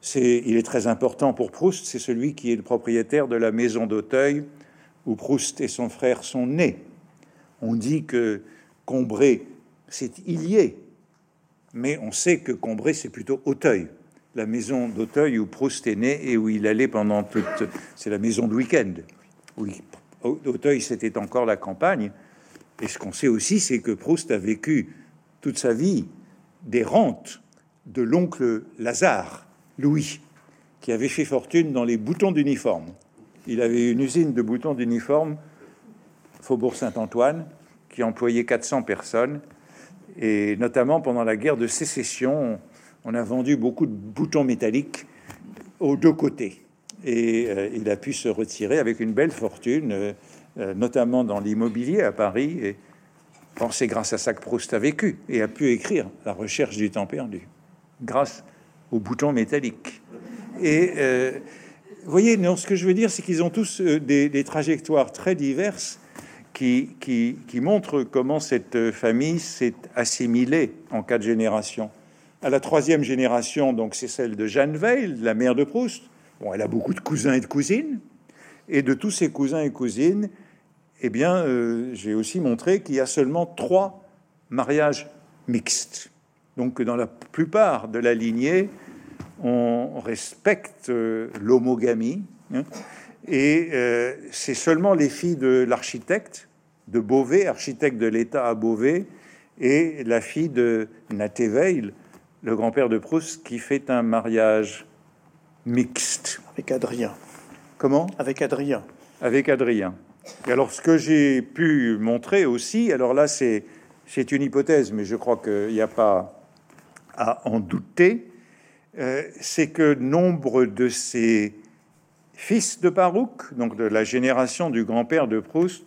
[SPEAKER 2] c'est, il est très important pour Proust, c'est celui qui est le propriétaire de la maison d'Auteuil où Proust et son frère sont nés. On dit que Combray, c'est Illier, mais on sait que Combray, c'est plutôt Auteuil, la maison d'Auteuil où Proust est né et où il allait pendant toute. C'est la maison de week-end. Oui, Auteuil, c'était encore la campagne. Et ce qu'on sait aussi, c'est que Proust a vécu toute sa vie des rentes de l'oncle Lazare, Louis, qui avait fait fortune dans les boutons d'uniforme. Il avait une usine de boutons d'uniforme, Faubourg Saint-Antoine, qui employait 400 personnes. Et notamment pendant la guerre de sécession, on a vendu beaucoup de boutons métalliques aux deux côtés et euh, il a pu se retirer avec une belle fortune, euh, notamment dans l'immobilier à Paris. Et c'est grâce à ça que Proust a vécu et a pu écrire La recherche du temps perdu, grâce aux boutons métalliques. Et vous voyez, non, ce que je veux dire, c'est qu'ils ont tous des, trajectoires très diverses qui, qui, qui, montrent comment cette famille s'est assimilée en quatre générations. À la troisième génération, donc, c'est celle de Jeanne Veil, la mère de Proust, Bon, elle a beaucoup de cousins et de cousines, et de tous ses cousins et cousines, eh bien, euh, j'ai aussi montré qu'il y a seulement trois mariages mixtes. Donc, dans la plupart de la lignée, on respecte euh, l'homogamie, hein. et euh, c'est seulement les filles de l'architecte de Beauvais, architecte de l'État à Beauvais, et la fille de Natéveil, le grand-père de Proust, qui fait un mariage mixte.
[SPEAKER 1] Avec Adrien.
[SPEAKER 2] Comment?
[SPEAKER 1] Avec Adrien.
[SPEAKER 2] Avec Adrien. Alors, ce que j'ai pu montrer aussi, alors là, c'est, c'est une hypothèse, mais je crois qu'il n'y a pas à en douter, euh, c'est que nombre de ces fils de Baruch, donc de la génération du grand-père de Proust,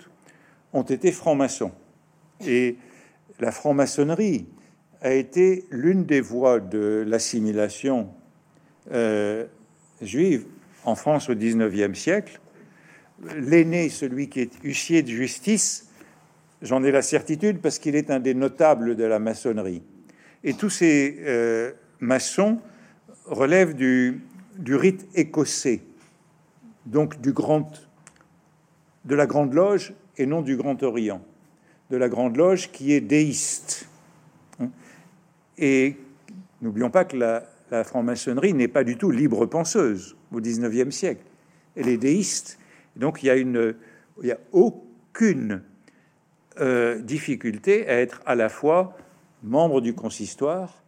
[SPEAKER 2] ont été francs-maçons. Et la franc-maçonnerie a été l'une des voies de l'assimilation euh, juive en France au XIXe siècle. L'aîné, celui qui est huissier de justice, j'en ai la certitude parce qu'il est un des notables de la maçonnerie. Et tous ces euh, maçons relèvent du, rite écossais, donc du grand, de la Grande Loge et non du Grand Orient, de la Grande Loge qui est déiste. Et n'oublions pas que la, franc-maçonnerie n'est pas du tout libre penseuse au XIXe siècle. Elle est déiste. Donc il y a, une, aucune euh, difficulté à être à la fois membre du consistoire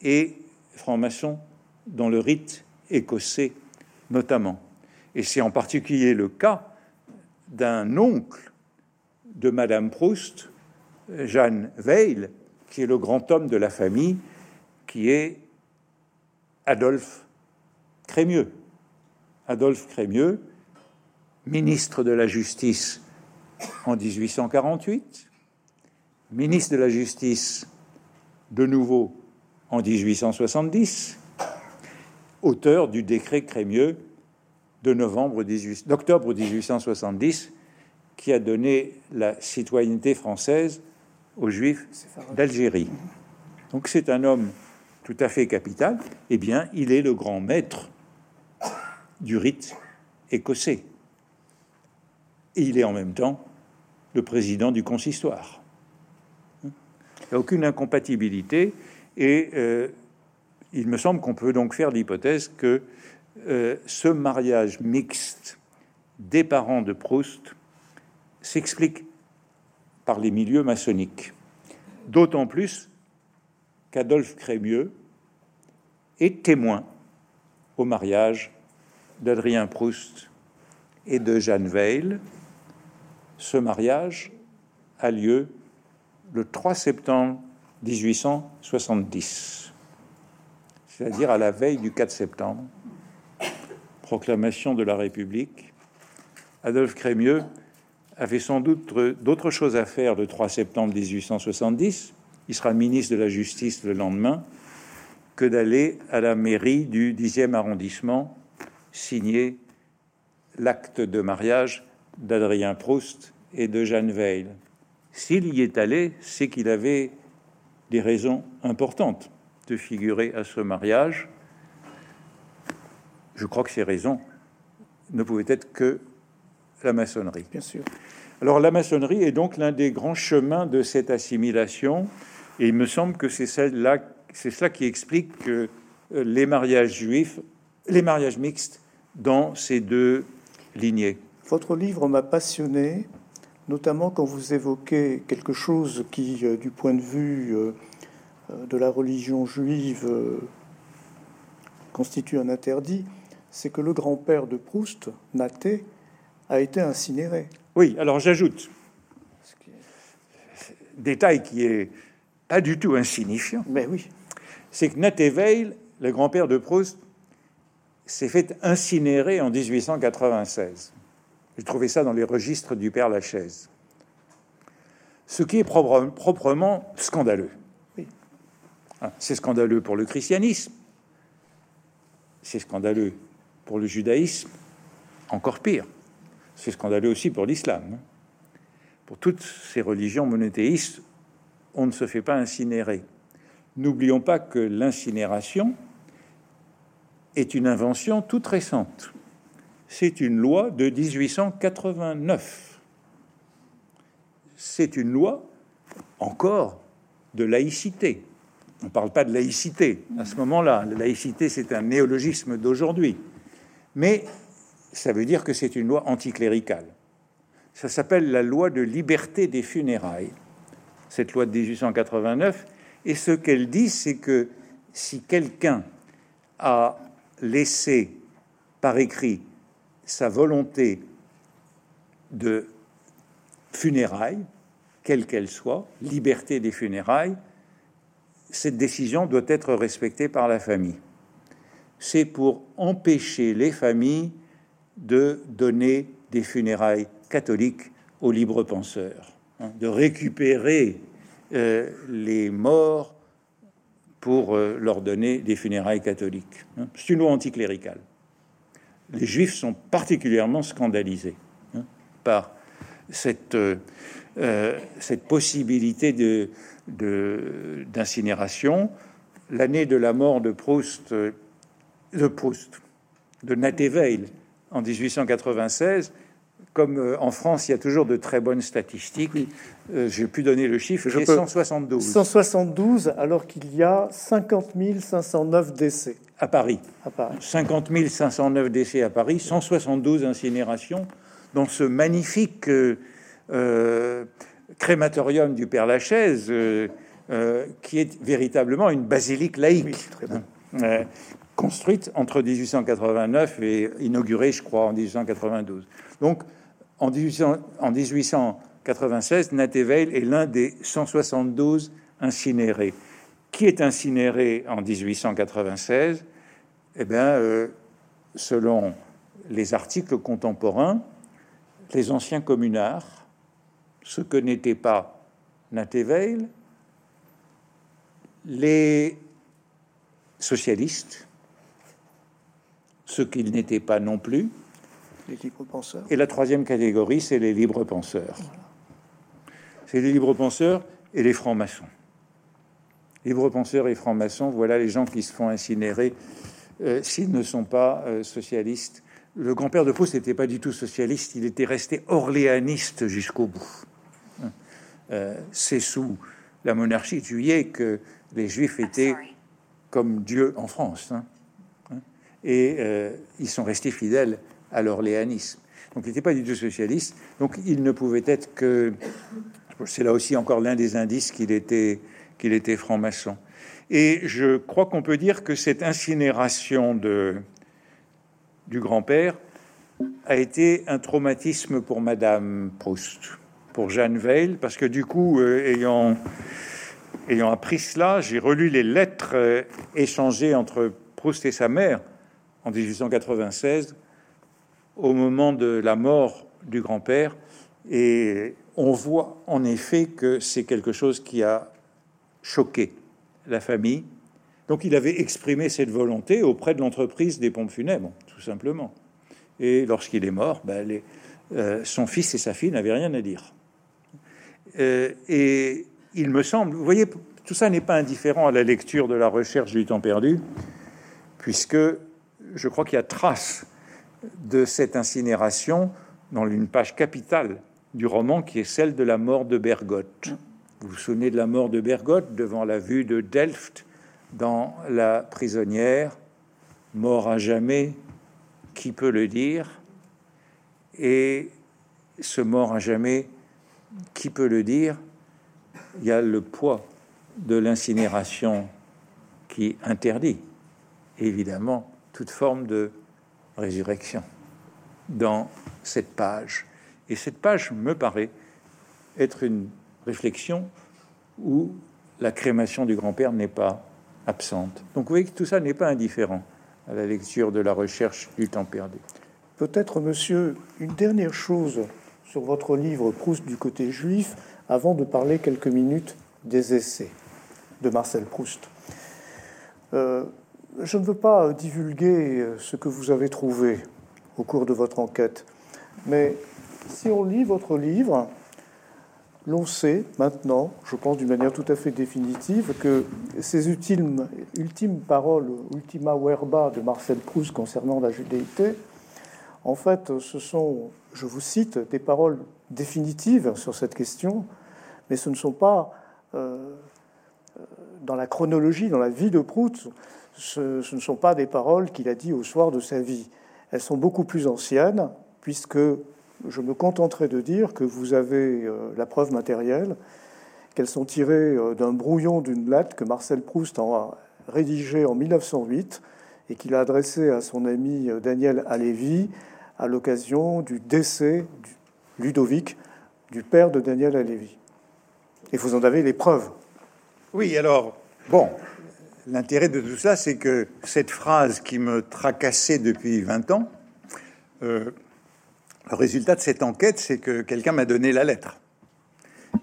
[SPEAKER 2] et franc-maçon dans le rite écossais notamment. Et c'est en particulier le cas d'un oncle de Madame Proust, Jeanne Weil, qui est le grand homme de la famille, qui est Adolphe Crémieux. Adolphe Crémieux, ministre de la Justice en 1848, ministre de la Justice de nouveau en 1870, auteur du décret Crémieux de novembre 18, d'octobre 1870 qui a donné la citoyenneté française aux Juifs d'Algérie. Donc c'est un homme tout à fait capital. Eh bien, il est le grand maître du rite écossais. Il est en même temps le président du consistoire. Il n'y a aucune incompatibilité et euh, il me semble qu'on peut donc faire l'hypothèse que euh, ce mariage mixte des parents de Proust s'explique par les milieux maçonniques. D'autant plus qu'Adolphe Crémieux est témoin au mariage d'Adrien Proust et de Jeanne Weil. Ce mariage a lieu le 3 septembre 1870, c'est-à-dire à la veille du 4 septembre, proclamation de la République. Adolphe Crémieux avait sans doute d'autres choses à faire le 3 septembre 1870, il sera ministre de la Justice le lendemain, que d'aller à la mairie du 10e arrondissement signer l'acte de mariage d'Adrien Proust et de Jeanne Weil. S'il y est allé, c'est qu'il avait des raisons importantes de figurer à ce mariage. Je crois que ces raisons ne pouvaient être que la maçonnerie.
[SPEAKER 1] Bien sûr.
[SPEAKER 2] Alors la maçonnerie est donc l'un des grands chemins de cette assimilation, et il me semble que c'est celle-là, c'est cela qui explique que euh, les mariages juifs, les mariages mixtes dans ces deux lignées.
[SPEAKER 1] Votre livre m'a passionné, notamment quand vous évoquez quelque chose qui, euh, du point de vue euh, de la religion juive, constitue un interdit, c'est que le grand-père de Proust, Nathé, a été incinéré.
[SPEAKER 2] Oui, alors j'ajoute, détail qui est pas du tout insignifiant,
[SPEAKER 1] mais oui,
[SPEAKER 2] c'est que Natéveil, le grand-père de Proust, s'est fait incinérer en 1896. J'ai trouvé ça dans les registres du Père Lachaise. Ce qui est proprement scandaleux. Ah, c'est scandaleux pour le christianisme, c'est scandaleux pour le judaïsme, encore pire. C'est scandaleux aussi pour l'islam. Hein. Pour toutes ces religions monothéistes, on ne se fait pas incinérer. N'oublions pas que l'incinération est une invention toute récente. C'est une loi de 1889. C'est une loi encore de laïcité. On ne parle pas de laïcité à ce moment-là. La laïcité, c'est un néologisme d'aujourd'hui. Mais ça veut dire que c'est une loi anticléricale. Ça s'appelle la loi de liberté des funérailles, cette loi de 1889. Et ce qu'elle dit, c'est que si quelqu'un a laissé par écrit sa volonté de funérailles, quelle qu'elle soit, liberté des funérailles, cette décision doit être respectée par la famille. C'est pour empêcher les familles de donner des funérailles catholiques aux libres penseurs, hein, de récupérer les morts pour leur donner des funérailles catholiques. Hein. C'est une loi anticléricale. Les juifs sont particulièrement scandalisés hein, par cette, cette possibilité de, d'incinération. L'année de la mort de Proust, de Proust, de Natéveil en 1896, comme euh, en France, il y a toujours de très bonnes statistiques. Euh, j'ai pu donner le chiffre, j'ai 172.
[SPEAKER 1] 172, alors qu'il y a 50 509 décès.
[SPEAKER 2] À Paris. à Paris. 50 509 décès à Paris, 172 incinérations dans ce magnifique euh, crématorium du Père Lachaise, qui est véritablement une basilique laïque. très hein construite entre 1889 et inaugurée, je crois, en 1892. Donc, en, 1896, Natéveil est l'un des 172 incinérés. Qui est incinéré en 1896 Eh bien, euh, selon les articles contemporains, les anciens communards, ce que n'était pas Natéveil, les socialistes, ce qu'ils n'étaient pas non plus.
[SPEAKER 1] Les libres penseurs.
[SPEAKER 2] Et la troisième catégorie, c'est les libres penseurs. C'est les libres penseurs et les francs-maçons. Libres penseurs et francs-maçons, voilà les gens qui se font incinérer euh, s'ils ne sont pas euh, socialistes. Le grand-père de Proust n'était pas du tout socialiste, il était resté orléaniste jusqu'au bout. Euh, c'est sous la monarchie de juillet que les juifs étaient comme Dieu en France. Hein et euh, ils sont restés fidèles à l'orléanisme. Donc, il n'était pas du tout socialiste. Donc, il ne pouvait être que. C'est là aussi encore l'un des indices qu'il était, était franc-maçon. Et je crois qu'on peut dire que cette incinération de, du grand-père a été un traumatisme pour Madame Proust, pour Jeanne Veil, parce que du coup, euh, ayant, ayant appris cela, j'ai relu les lettres euh, échangées entre Proust et sa mère en 1896, au moment de la mort du grand-père, et on voit en effet que c'est quelque chose qui a choqué la famille. Donc il avait exprimé cette volonté auprès de l'entreprise des pompes funèbres, tout simplement. Et lorsqu'il est mort, ben, euh, son fils et sa fille n'avaient rien à dire. Euh, et il me semble, vous voyez, tout ça n'est pas indifférent à la lecture de la recherche du temps perdu, puisque je crois qu'il y a trace de cette incinération dans une page capitale du roman qui est celle de la mort de Bergotte. Vous vous souvenez de la mort de Bergotte devant la vue de Delft dans La prisonnière, mort à jamais, qui peut le dire? Et ce mort à jamais, qui peut le dire? Il y a le poids de l'incinération qui interdit, évidemment, toute forme de résurrection dans cette page. Et cette page me paraît être une réflexion où la crémation du grand-père n'est pas absente. Donc vous voyez que tout ça n'est pas indifférent à la lecture de la recherche du temps perdu.
[SPEAKER 1] Peut-être, monsieur, une dernière chose sur votre livre Proust du côté juif, avant de parler quelques minutes des essais de Marcel Proust. Euh, je ne veux pas divulguer euh, ce que vous avez trouvé au cours de votre enquête, mais si on lit votre livre, l'on sait maintenant, je pense d'une manière tout à fait définitive, que ces ultimes, paroles, ultima verba de Marcel Proust concernant la judéité, en fait, ce sont, je vous cite, des paroles définitives sur cette question, mais ce ne sont pas euh, euh, dans la chronologie, dans la vie de Proust, ce, ne sont pas des paroles qu'il a dit au soir de sa vie. Elles sont beaucoup plus anciennes, puisque je me contenterai de dire que vous avez euh, la preuve matérielle, qu'elles sont tirées euh, d'un brouillon d'une lettre que Marcel Proust a rédigée en 1908 et qu'il a adressée à son ami euh, Daniel Alévi à l'occasion du décès du Ludovic, du père de Daniel Alévi. Et vous en avez les preuves.
[SPEAKER 2] Oui, alors, bon, L'intérêt de tout ça, c'est que cette phrase qui me tracassait depuis 20 ans, euh, le résultat de cette enquête, c'est que quelqu'un m'a donné la lettre.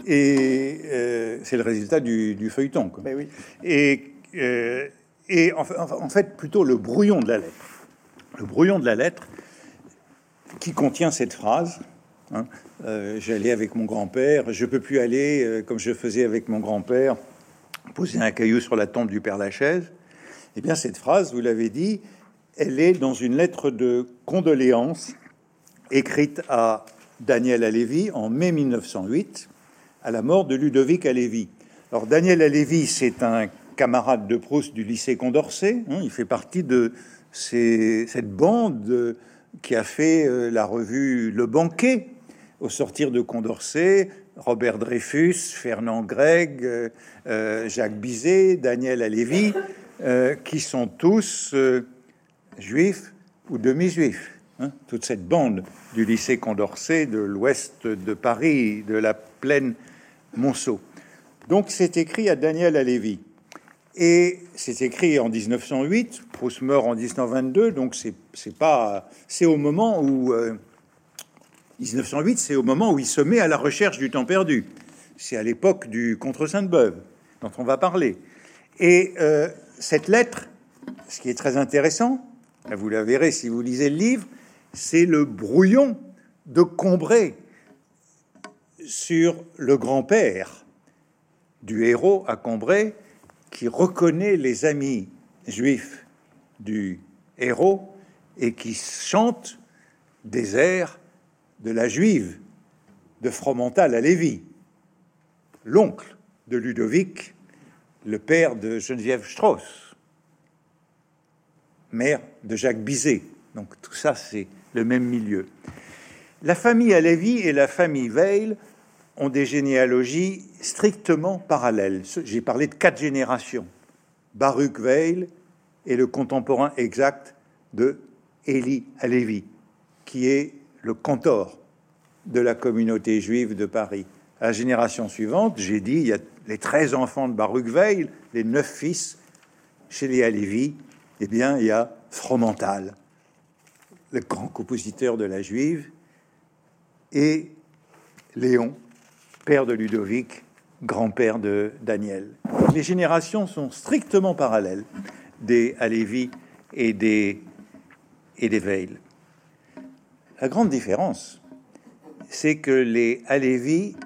[SPEAKER 2] Et euh, c'est le résultat du, feuilleton.
[SPEAKER 1] Oui.
[SPEAKER 2] Et, euh, et en, en, fait, plutôt le brouillon de la lettre. Le brouillon de la lettre qui contient cette phrase. Hein, J'allais avec mon grand-père, je peux plus aller comme je faisais avec mon grand-père, poser un caillou sur la tombe du Père Lachaise. Eh bien, cette phrase, vous l'avez dit, elle est dans une lettre de condoléances écrite à Daniel Alévi en mai 1908, à la mort de Ludovic Alévi. Alors Daniel Alévi, c'est un camarade de Proust du lycée Condorcet. Hein, il fait partie de cette bande qui a fait euh, la revue Le Banquet au sortir de Condorcet. Robert Dreyfus, Fernand Gregg, euh, euh, Jacques Bizet, Daniel Alévi, qui sont tous juifs ou demi-juifs. Hein, toute cette bande du lycée Condorcet, de l'ouest de Paris, de la plaine Monceau. Donc c'est écrit à Daniel Alévi. Et c'est écrit en 1908, Proust meurt en 1922, donc c'est pas c'est au moment où 1908, euh, c'est au moment où il se met à la recherche du temps perdu. C'est à l'époque du contre Sainte-Beuve dont on va parler. Et euh, cette lettre, ce qui est très intéressant, vous la verrez si vous lisez le livre, c'est le brouillon de Combray sur le grand-père du héros à Combray qui reconnaît les amis juifs du héros et qui chante des airs de la juive de Fromental à Lévis, l'oncle de Ludovic, le père de Geneviève Strauss, mère de Jacques Bizet. Donc tout ça, c'est le même milieu. La famille Alévi et la famille Veil ont des généalogies strictement parallèles. J'ai parlé de quatre générations. Baruch Veil est le contemporain exact de Élie Alévi, qui est le cantor de la communauté juive de Paris. À la génération suivante, j'ai dit, il y a les 13 enfants de Baruch Veil, les neuf fils. Chez les Alévi, eh bien, il y a Fromental, le grand compositeur de la juive, et Léon, père de Ludovic, grand-père de Daniel. Les générations sont strictement parallèles des Alévi et des, et des Veil. La grande différence, c'est que les Alévi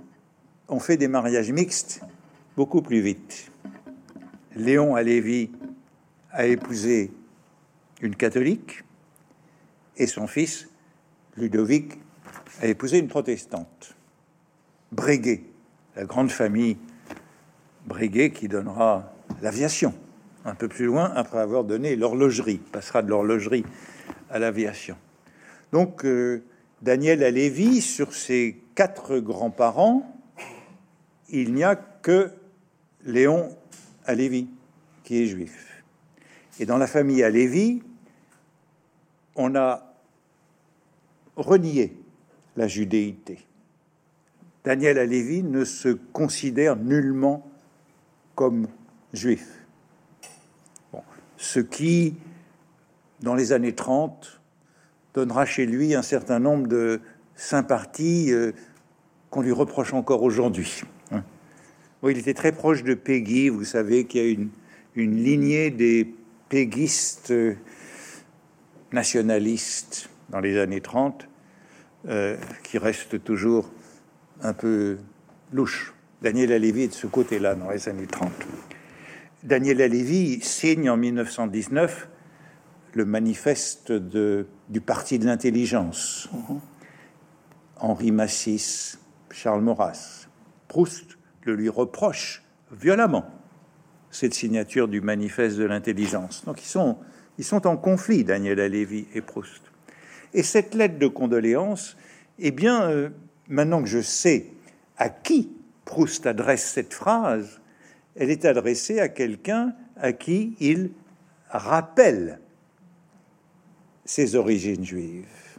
[SPEAKER 2] ont fait des mariages mixtes beaucoup plus vite. Léon Alévi a épousé une catholique, et son fils, Ludovic, a épousé une protestante. Breguet, la grande famille Breguet qui donnera l'aviation un peu plus loin après avoir donné l'horlogerie, passera de l'horlogerie à l'aviation. Donc euh, Daniel Alévi, sur ses quatre grands-parents, il n'y a que Léon Alévi qui est juif. Et dans la famille Alévi, on a renié la judéité. Daniel Alévi ne se considère nullement comme juif. Ce qui, dans les années 30, donnera chez lui un certain nombre de sympathies euh, qu'on lui reproche encore aujourd'hui. Il était très proche de Peggy, vous savez qu'il y a une, une lignée des péguistes euh, nationalistes dans les années 30 euh, qui reste toujours un peu louche. Daniel Alévi est de ce côté-là dans les années 30. Daniel Alévi signe en 1919 le manifeste de, du Parti de l'intelligence. Henri Massis, Charles Maurras. Proust le lui reproche violemment, cette signature du manifeste de l'intelligence. Donc ils sont ils sont en conflit, Daniel Alévi et Proust. Et cette lettre de condoléances, eh bien, euh, maintenant que je sais à qui Proust adresse cette phrase, elle est adressée à quelqu'un à qui il rappelle ses origines juives.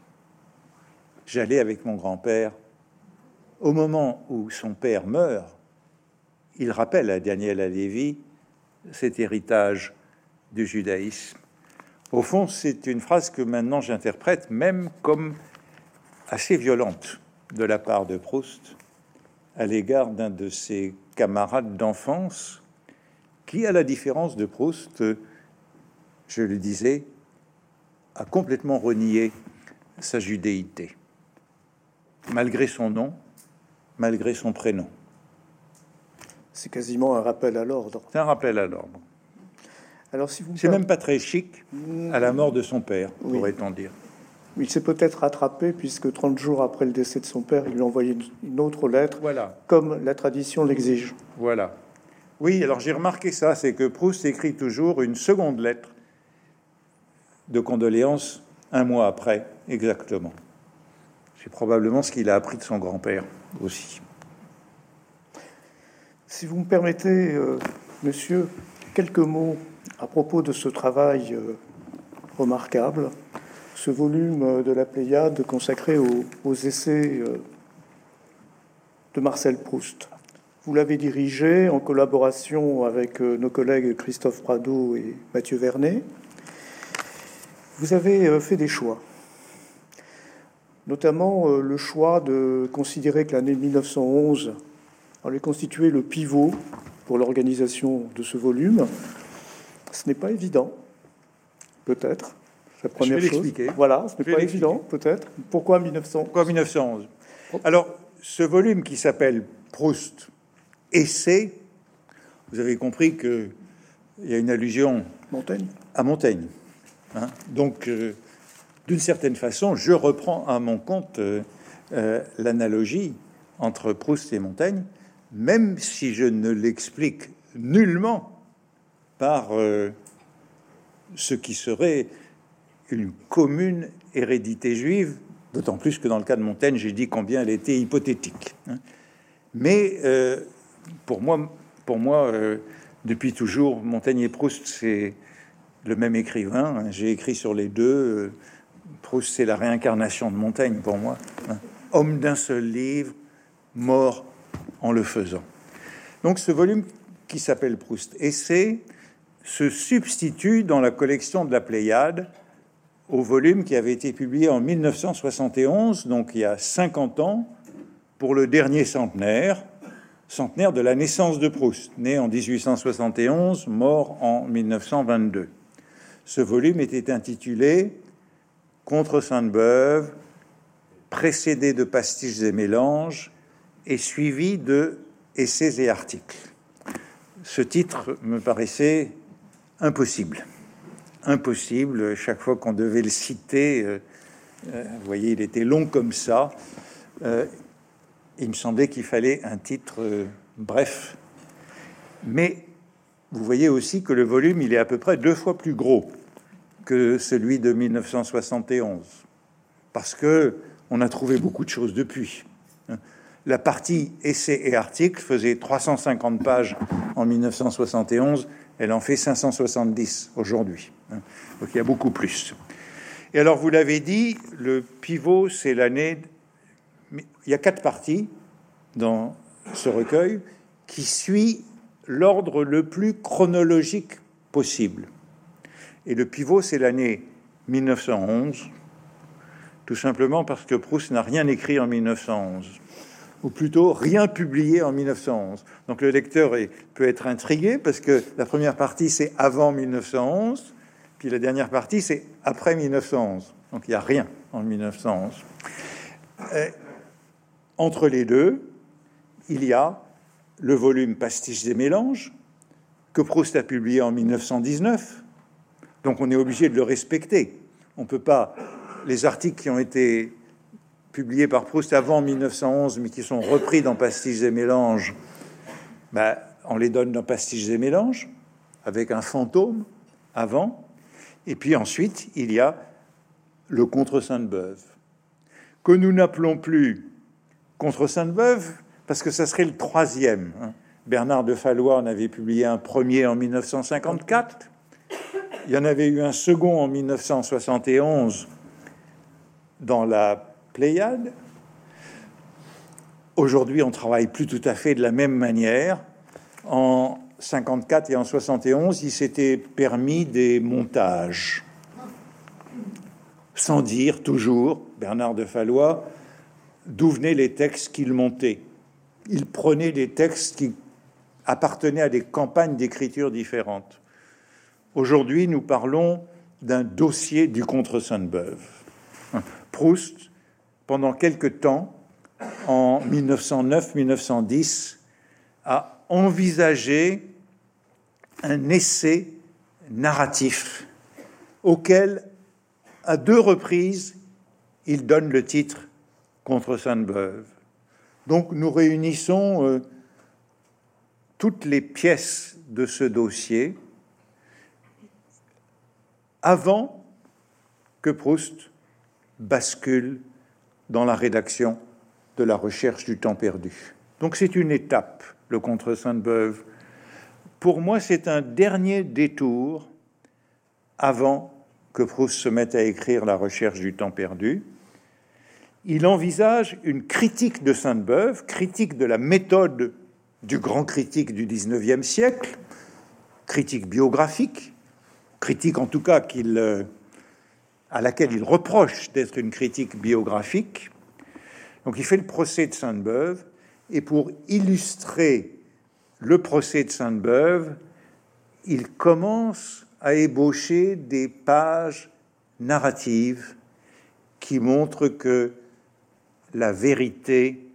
[SPEAKER 2] J'allais avec mon grand-père. Au moment où son père meurt, il rappelle à Daniel Alévi cet héritage du judaïsme. Au fond, c'est une phrase que maintenant j'interprète même comme assez violente de la part de Proust, à l'égard d'un de ses camarades d'enfance qui, à la différence de Proust, je le disais, a complètement renié sa judéité, malgré son nom, malgré son prénom.
[SPEAKER 1] C'est quasiment un rappel à l'ordre.
[SPEAKER 2] C'est un rappel à l'ordre.
[SPEAKER 1] Alors, si vous
[SPEAKER 2] c'est même pas très chic à la mort de son père, pourrait-on dire.
[SPEAKER 1] Il s'est peut-être rattrapé puisque 30 jours après le décès de son père, il lui a envoyé une autre lettre,
[SPEAKER 2] voilà.
[SPEAKER 1] comme la tradition l'exige.
[SPEAKER 2] Voilà. Oui, alors j'ai remarqué ça, c'est que Proust écrit toujours une seconde lettre de condoléances un mois après, exactement. C'est probablement ce qu'il a appris de son grand-père aussi.
[SPEAKER 1] Si vous me permettez, euh, monsieur, quelques mots à propos de ce travail euh, remarquable, ce volume euh, de la Pléiade consacré aux, essais de Marcel Proust. Vous l'avez dirigé en collaboration avec nos collègues Christophe Prado et Mathieu Vernet. Vous avez fait des choix, notamment le choix de considérer que l'année 1911 allait constituer le pivot pour l'organisation de ce volume. Ce n'est pas évident, peut-être.
[SPEAKER 2] La première Je vais chose.
[SPEAKER 1] Voilà, ce n'est pas évident, peut-être. Pourquoi 1911
[SPEAKER 2] Pourquoi 1911 Alors, ce volume qui s'appelle Proust Essai, vous avez compris qu'il y a une allusion
[SPEAKER 1] Montaigne.
[SPEAKER 2] à Montaigne. Hein. Donc, euh, d'une certaine façon, je reprends à mon compte euh, euh, l'analogie entre Proust et Montaigne même si je ne l'explique nullement par ce qui serait une commune hérédité juive, d'autant plus que dans le cas de Montaigne, j'ai dit combien elle était hypothétique. Hein. Mais pour moi, pour moi depuis toujours, Montaigne et Proust, c'est le même écrivain. Hein. J'ai écrit sur les deux. Proust, c'est la réincarnation de Montaigne pour moi. Hein. Homme d'un seul livre, mort en le faisant. Donc ce volume qui s'appelle Proust Essai se substitue dans la collection de la Pléiade au volume qui avait été publié en 1971, donc il y a 50 ans, pour le dernier centenaire, centenaire de la naissance de Proust, né en 1871, mort en 1922. Ce volume était intitulé Contre Sainte-Beuve, précédé de pastiches et mélanges, et suivi de essais et articles. Ce titre me paraissait impossible. Impossible, chaque fois qu'on devait le citer, euh, euh, vous voyez, il était long comme ça. Euh, il me semblait qu'il fallait un titre bref. Mais vous voyez aussi que le volume, il est à peu près deux fois plus gros que celui de 1971, parce que on a trouvé beaucoup de choses depuis. La partie essais et articles faisait 350 pages en 1971, elle en fait 570 aujourd'hui. Donc il y a beaucoup plus. Et alors, vous l'avez dit, le pivot, c'est l'année. Il y a quatre parties dans ce recueil qui suit l'ordre le plus chronologique possible. Et le pivot, c'est l'année 1911, tout simplement parce que Proust n'a rien écrit en 1911 ou plutôt rien publié en 1911. Donc le lecteur peut être intrigué parce que la première partie c'est avant 1911, puis la dernière partie c'est après 1911. Donc il n'y a rien en 1911. Euh, entre les deux, il y a le volume Pastiches et mélanges que Proust a publié en 1919. Donc on est obligé de le respecter. On peut pas les articles qui ont été publiés par Proust avant 1911, mais qui sont repris dans Pastiches et Mélanges, ben, on les donne dans Pastiches et Mélanges, avec un fantôme avant. Et puis ensuite, il y a le Contre Sainte-Beuve, que nous n'appelons plus Contre Sainte-Beuve, parce que ça serait le troisième. Hein. Bernard de Fallois en avait publié un premier en 1954. Il y en avait eu un second en 1971 dans la Pléiade. Aujourd'hui, on travaille plus tout à fait de la même manière. En 54 et en 71, il s'était permis des montages, sans dire toujours, Bernard de Fallois, d'où venaient les textes qu'il montait. Il prenait des textes qui appartenaient à des campagnes d'écriture différentes. Aujourd'hui, nous parlons d'un dossier du contre Sainte-Beuve. Proust, pendant quelque temps, en 1909-1910, a envisagé un essai narratif auquel, à deux reprises, il donne le titre Contre Sainte-Beuve. Donc nous réunissons euh, toutes les pièces de ce dossier avant que Proust bascule dans la rédaction de la recherche du temps perdu. Donc c'est une étape, le contre Sainte-Beuve. Pour moi, c'est un dernier détour avant que Proust se mette à écrire la recherche du temps perdu il envisage une critique de Sainte-Beuve, critique de la méthode du grand critique du XIXe siècle, critique biographique, critique en tout cas qu'il, euh, à laquelle il reproche d'être une critique biographique. Donc il fait le procès de Sainte-Beuve, et pour illustrer le procès de Sainte-Beuve, il commence à ébaucher des pages narratives qui montrent que la vérité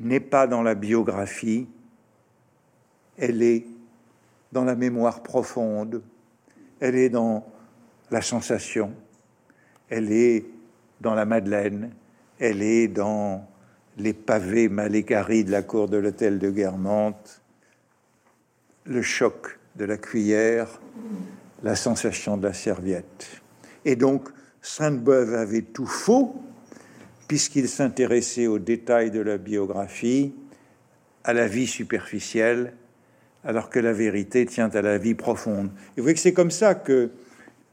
[SPEAKER 2] n'est pas dans la biographie, elle est dans la mémoire profonde, elle est dans la sensation, elle est dans la Madeleine, elle est dans les pavés mal équarris de la cour de l'hôtel de Guermantes, le choc de la cuillère, la sensation de la serviette. Et donc, Sainte-Beuve avait tout faux, puisqu'il s'intéressait aux détails de la biographie, à la vie superficielle, alors que la vérité tient à la vie profonde. Et vous voyez que c'est comme ça que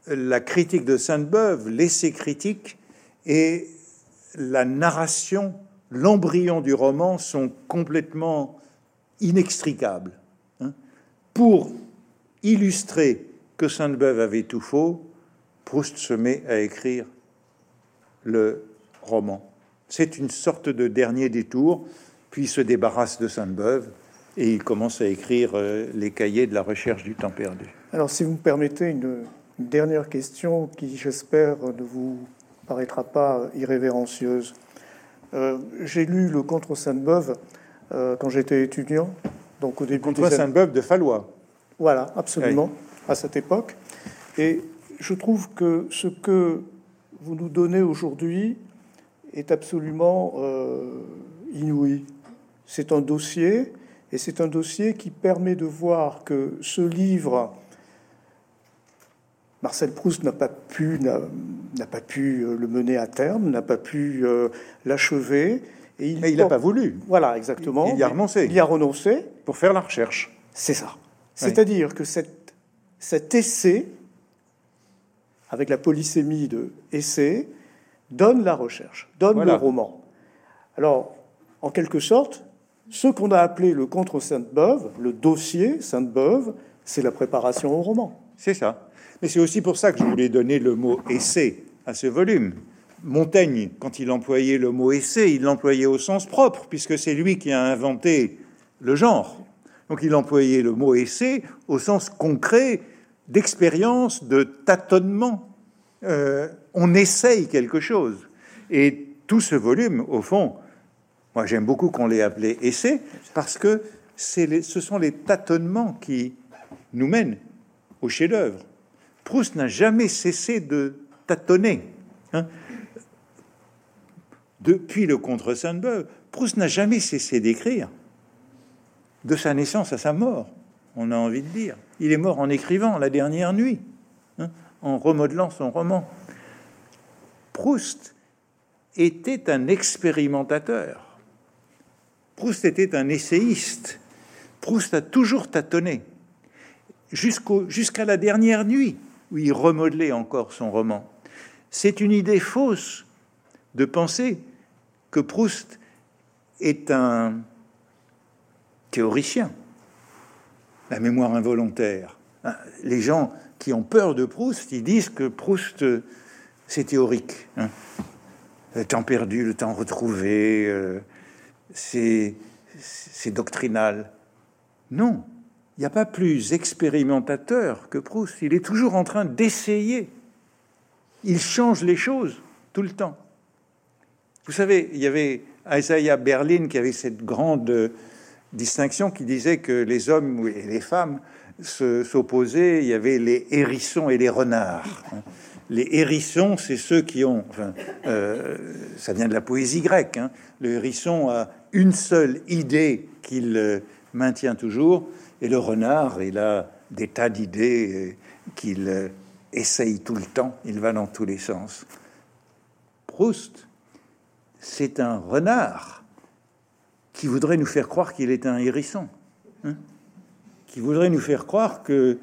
[SPEAKER 2] la critique de Sainte-Beuve, l'essai critique et la narration, l'embryon du roman sont complètement inextricables. Hein. Pour illustrer que Sainte-Beuve avait tout faux, Proust se met à écrire le roman. C'est une sorte de dernier détour, puis il se débarrasse de Sainte-Beuve et il commence à écrire euh, les cahiers de la recherche du temps perdu.
[SPEAKER 1] Alors, si vous me permettez une, dernière question qui, j'espère, ne vous paraîtra pas irrévérencieuse. Euh, j'ai lu le Contre Sainte-Beuve euh, quand j'étais étudiant, donc au début.
[SPEAKER 2] Contre Sainte-Beuve de Fallois.
[SPEAKER 1] Voilà, absolument, à cette époque. Et je trouve que ce que vous nous donnez aujourd'hui est absolument euh, inouï. C'est un dossier, et c'est un dossier qui permet de voir que ce livre, Marcel Proust n'a pas pu n'a pas pu euh, le mener à terme, n'a pas pu euh, l'achever.
[SPEAKER 2] Et il n'a pas voulu.
[SPEAKER 1] Voilà, exactement.
[SPEAKER 2] Il y a renoncé.
[SPEAKER 1] Il y a renoncé.
[SPEAKER 2] Pour faire la recherche.
[SPEAKER 1] C'est ça. C'est-à-dire que cet essai, avec la polysémie de essai, donne la recherche, donne le roman. Alors, en quelque sorte, ce qu'on a appelé le contre Sainte-Beuve, le dossier Sainte-Beuve, c'est la préparation au roman.
[SPEAKER 2] C'est ça. Mais c'est aussi pour ça que je voulais donner le mot essai à ce volume. Montaigne, quand il employait le mot essai, il l'employait au sens propre, puisque c'est lui qui a inventé le genre. Donc il employait le mot essai au sens concret d'expérience, de tâtonnement. Euh, on essaye quelque chose. Et tout ce volume, au fond, moi j'aime beaucoup qu'on l'ait appelé essai, parce que ce sont les tâtonnements qui nous mènent au chef-d'œuvre. Proust n'a jamais cessé de tâtonner. Hein. Depuis le contre Sainte-Beuve, Proust n'a jamais cessé d'écrire. De sa naissance à sa mort, on a envie de dire. Il est mort en écrivant la dernière nuit, hein, en remodelant son roman. Proust était un expérimentateur. Proust était un essayiste. Proust a toujours tâtonné, jusqu'à la dernière nuit, où il remodelait encore son roman. C'est une idée fausse de penser que Proust est un théoricien. La mémoire involontaire. Les gens qui ont peur de Proust, ils disent que Proust c'est théorique. Hein. Le temps perdu, le temps retrouvé, euh, c'est doctrinal. Non, il n'y a pas plus expérimentateur que Proust. Il est toujours en train d'essayer. Il change les choses tout le temps. Vous savez, il y avait Isaiah Berlin qui avait cette grande distinction qui disait que les hommes et les femmes s'opposaient. Il y avait les hérissons et les renards. Les hérissons, c'est ceux qui ont, euh, ça vient de la poésie grecque. Hein. Le hérisson a une seule idée qu'il euh, maintient toujours, et le renard, il a des tas d'idées euh, qu'il essaye tout le temps, il va dans tous les sens. Proust, c'est un renard qui voudrait nous faire croire qu'il est un hérisson, hein, qui voudrait nous faire croire que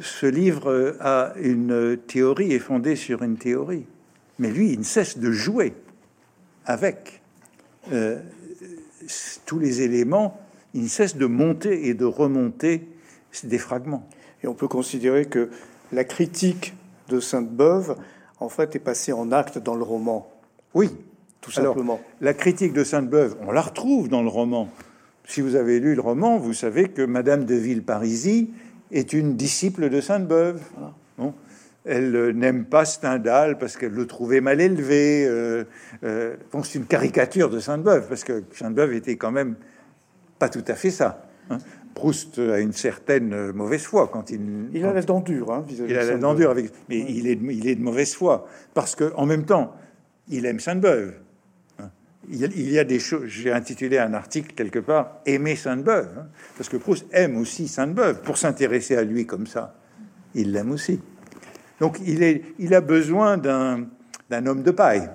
[SPEAKER 2] ce livre a une théorie, est fondé sur une théorie. Mais lui, il ne cesse de jouer avec euh, tous les éléments il ne cesse de monter et de remonter des fragments.
[SPEAKER 1] Et on peut considérer que la critique de Sainte-Beuve, en fait, est passée en acte dans le roman.
[SPEAKER 2] Oui, tout simplement. la critique de Sainte-Beuve, on la retrouve dans le roman. Si vous avez lu le roman, vous savez que Madame de Villeparisis est une disciple de Sainte-Beuve. Elle euh, n'aime pas Stendhal parce qu'elle le trouvait mal élevé. Euh, euh, c'est une caricature de Sainte-Beuve parce que Sainte-Beuve était quand même pas tout à fait ça. Hein. Proust a une certaine mauvaise foi quand il.
[SPEAKER 1] Il a la dent dure, hein,
[SPEAKER 2] Il a la dent dure avec, mais il est, il est de mauvaise foi parce que en même temps, il aime Sainte-Beuve. Hein. Il y a des choses. J'ai intitulé un article quelque part "Aimer Sainte-Beuve", hein, parce que Proust aime aussi Sainte-Beuve pour s'intéresser à lui comme ça. Il l'aime aussi. Donc il est, il a besoin d'un homme de paille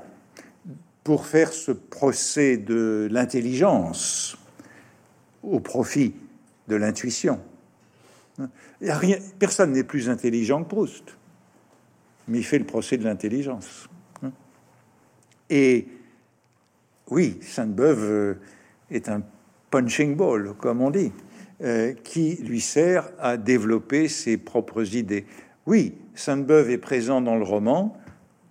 [SPEAKER 2] pour faire ce procès de l'intelligence au profit de l'intuition. Personne n'est plus intelligent que Proust, mais il fait le procès de l'intelligence. Et oui, Sainte-Beuve euh, est un punching ball, comme on dit, euh, qui lui sert à développer ses propres idées. Oui, Sainte-Beuve est présent dans le roman,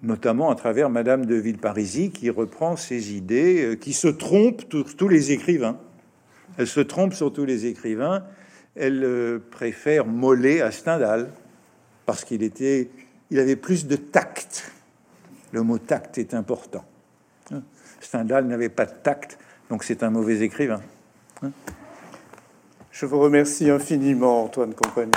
[SPEAKER 2] notamment à travers Madame de Villeparisis, qui reprend ses idées, euh, qui se trompe tous les écrivains. Elle se trompe sur tous les écrivains. Elle préfère Mollet à Stendhal parce qu'il il avait plus de tact. Le mot tact est important. Stendhal n'avait pas de tact, donc c'est un mauvais écrivain.
[SPEAKER 1] Je vous remercie infiniment, Antoine Compagnon.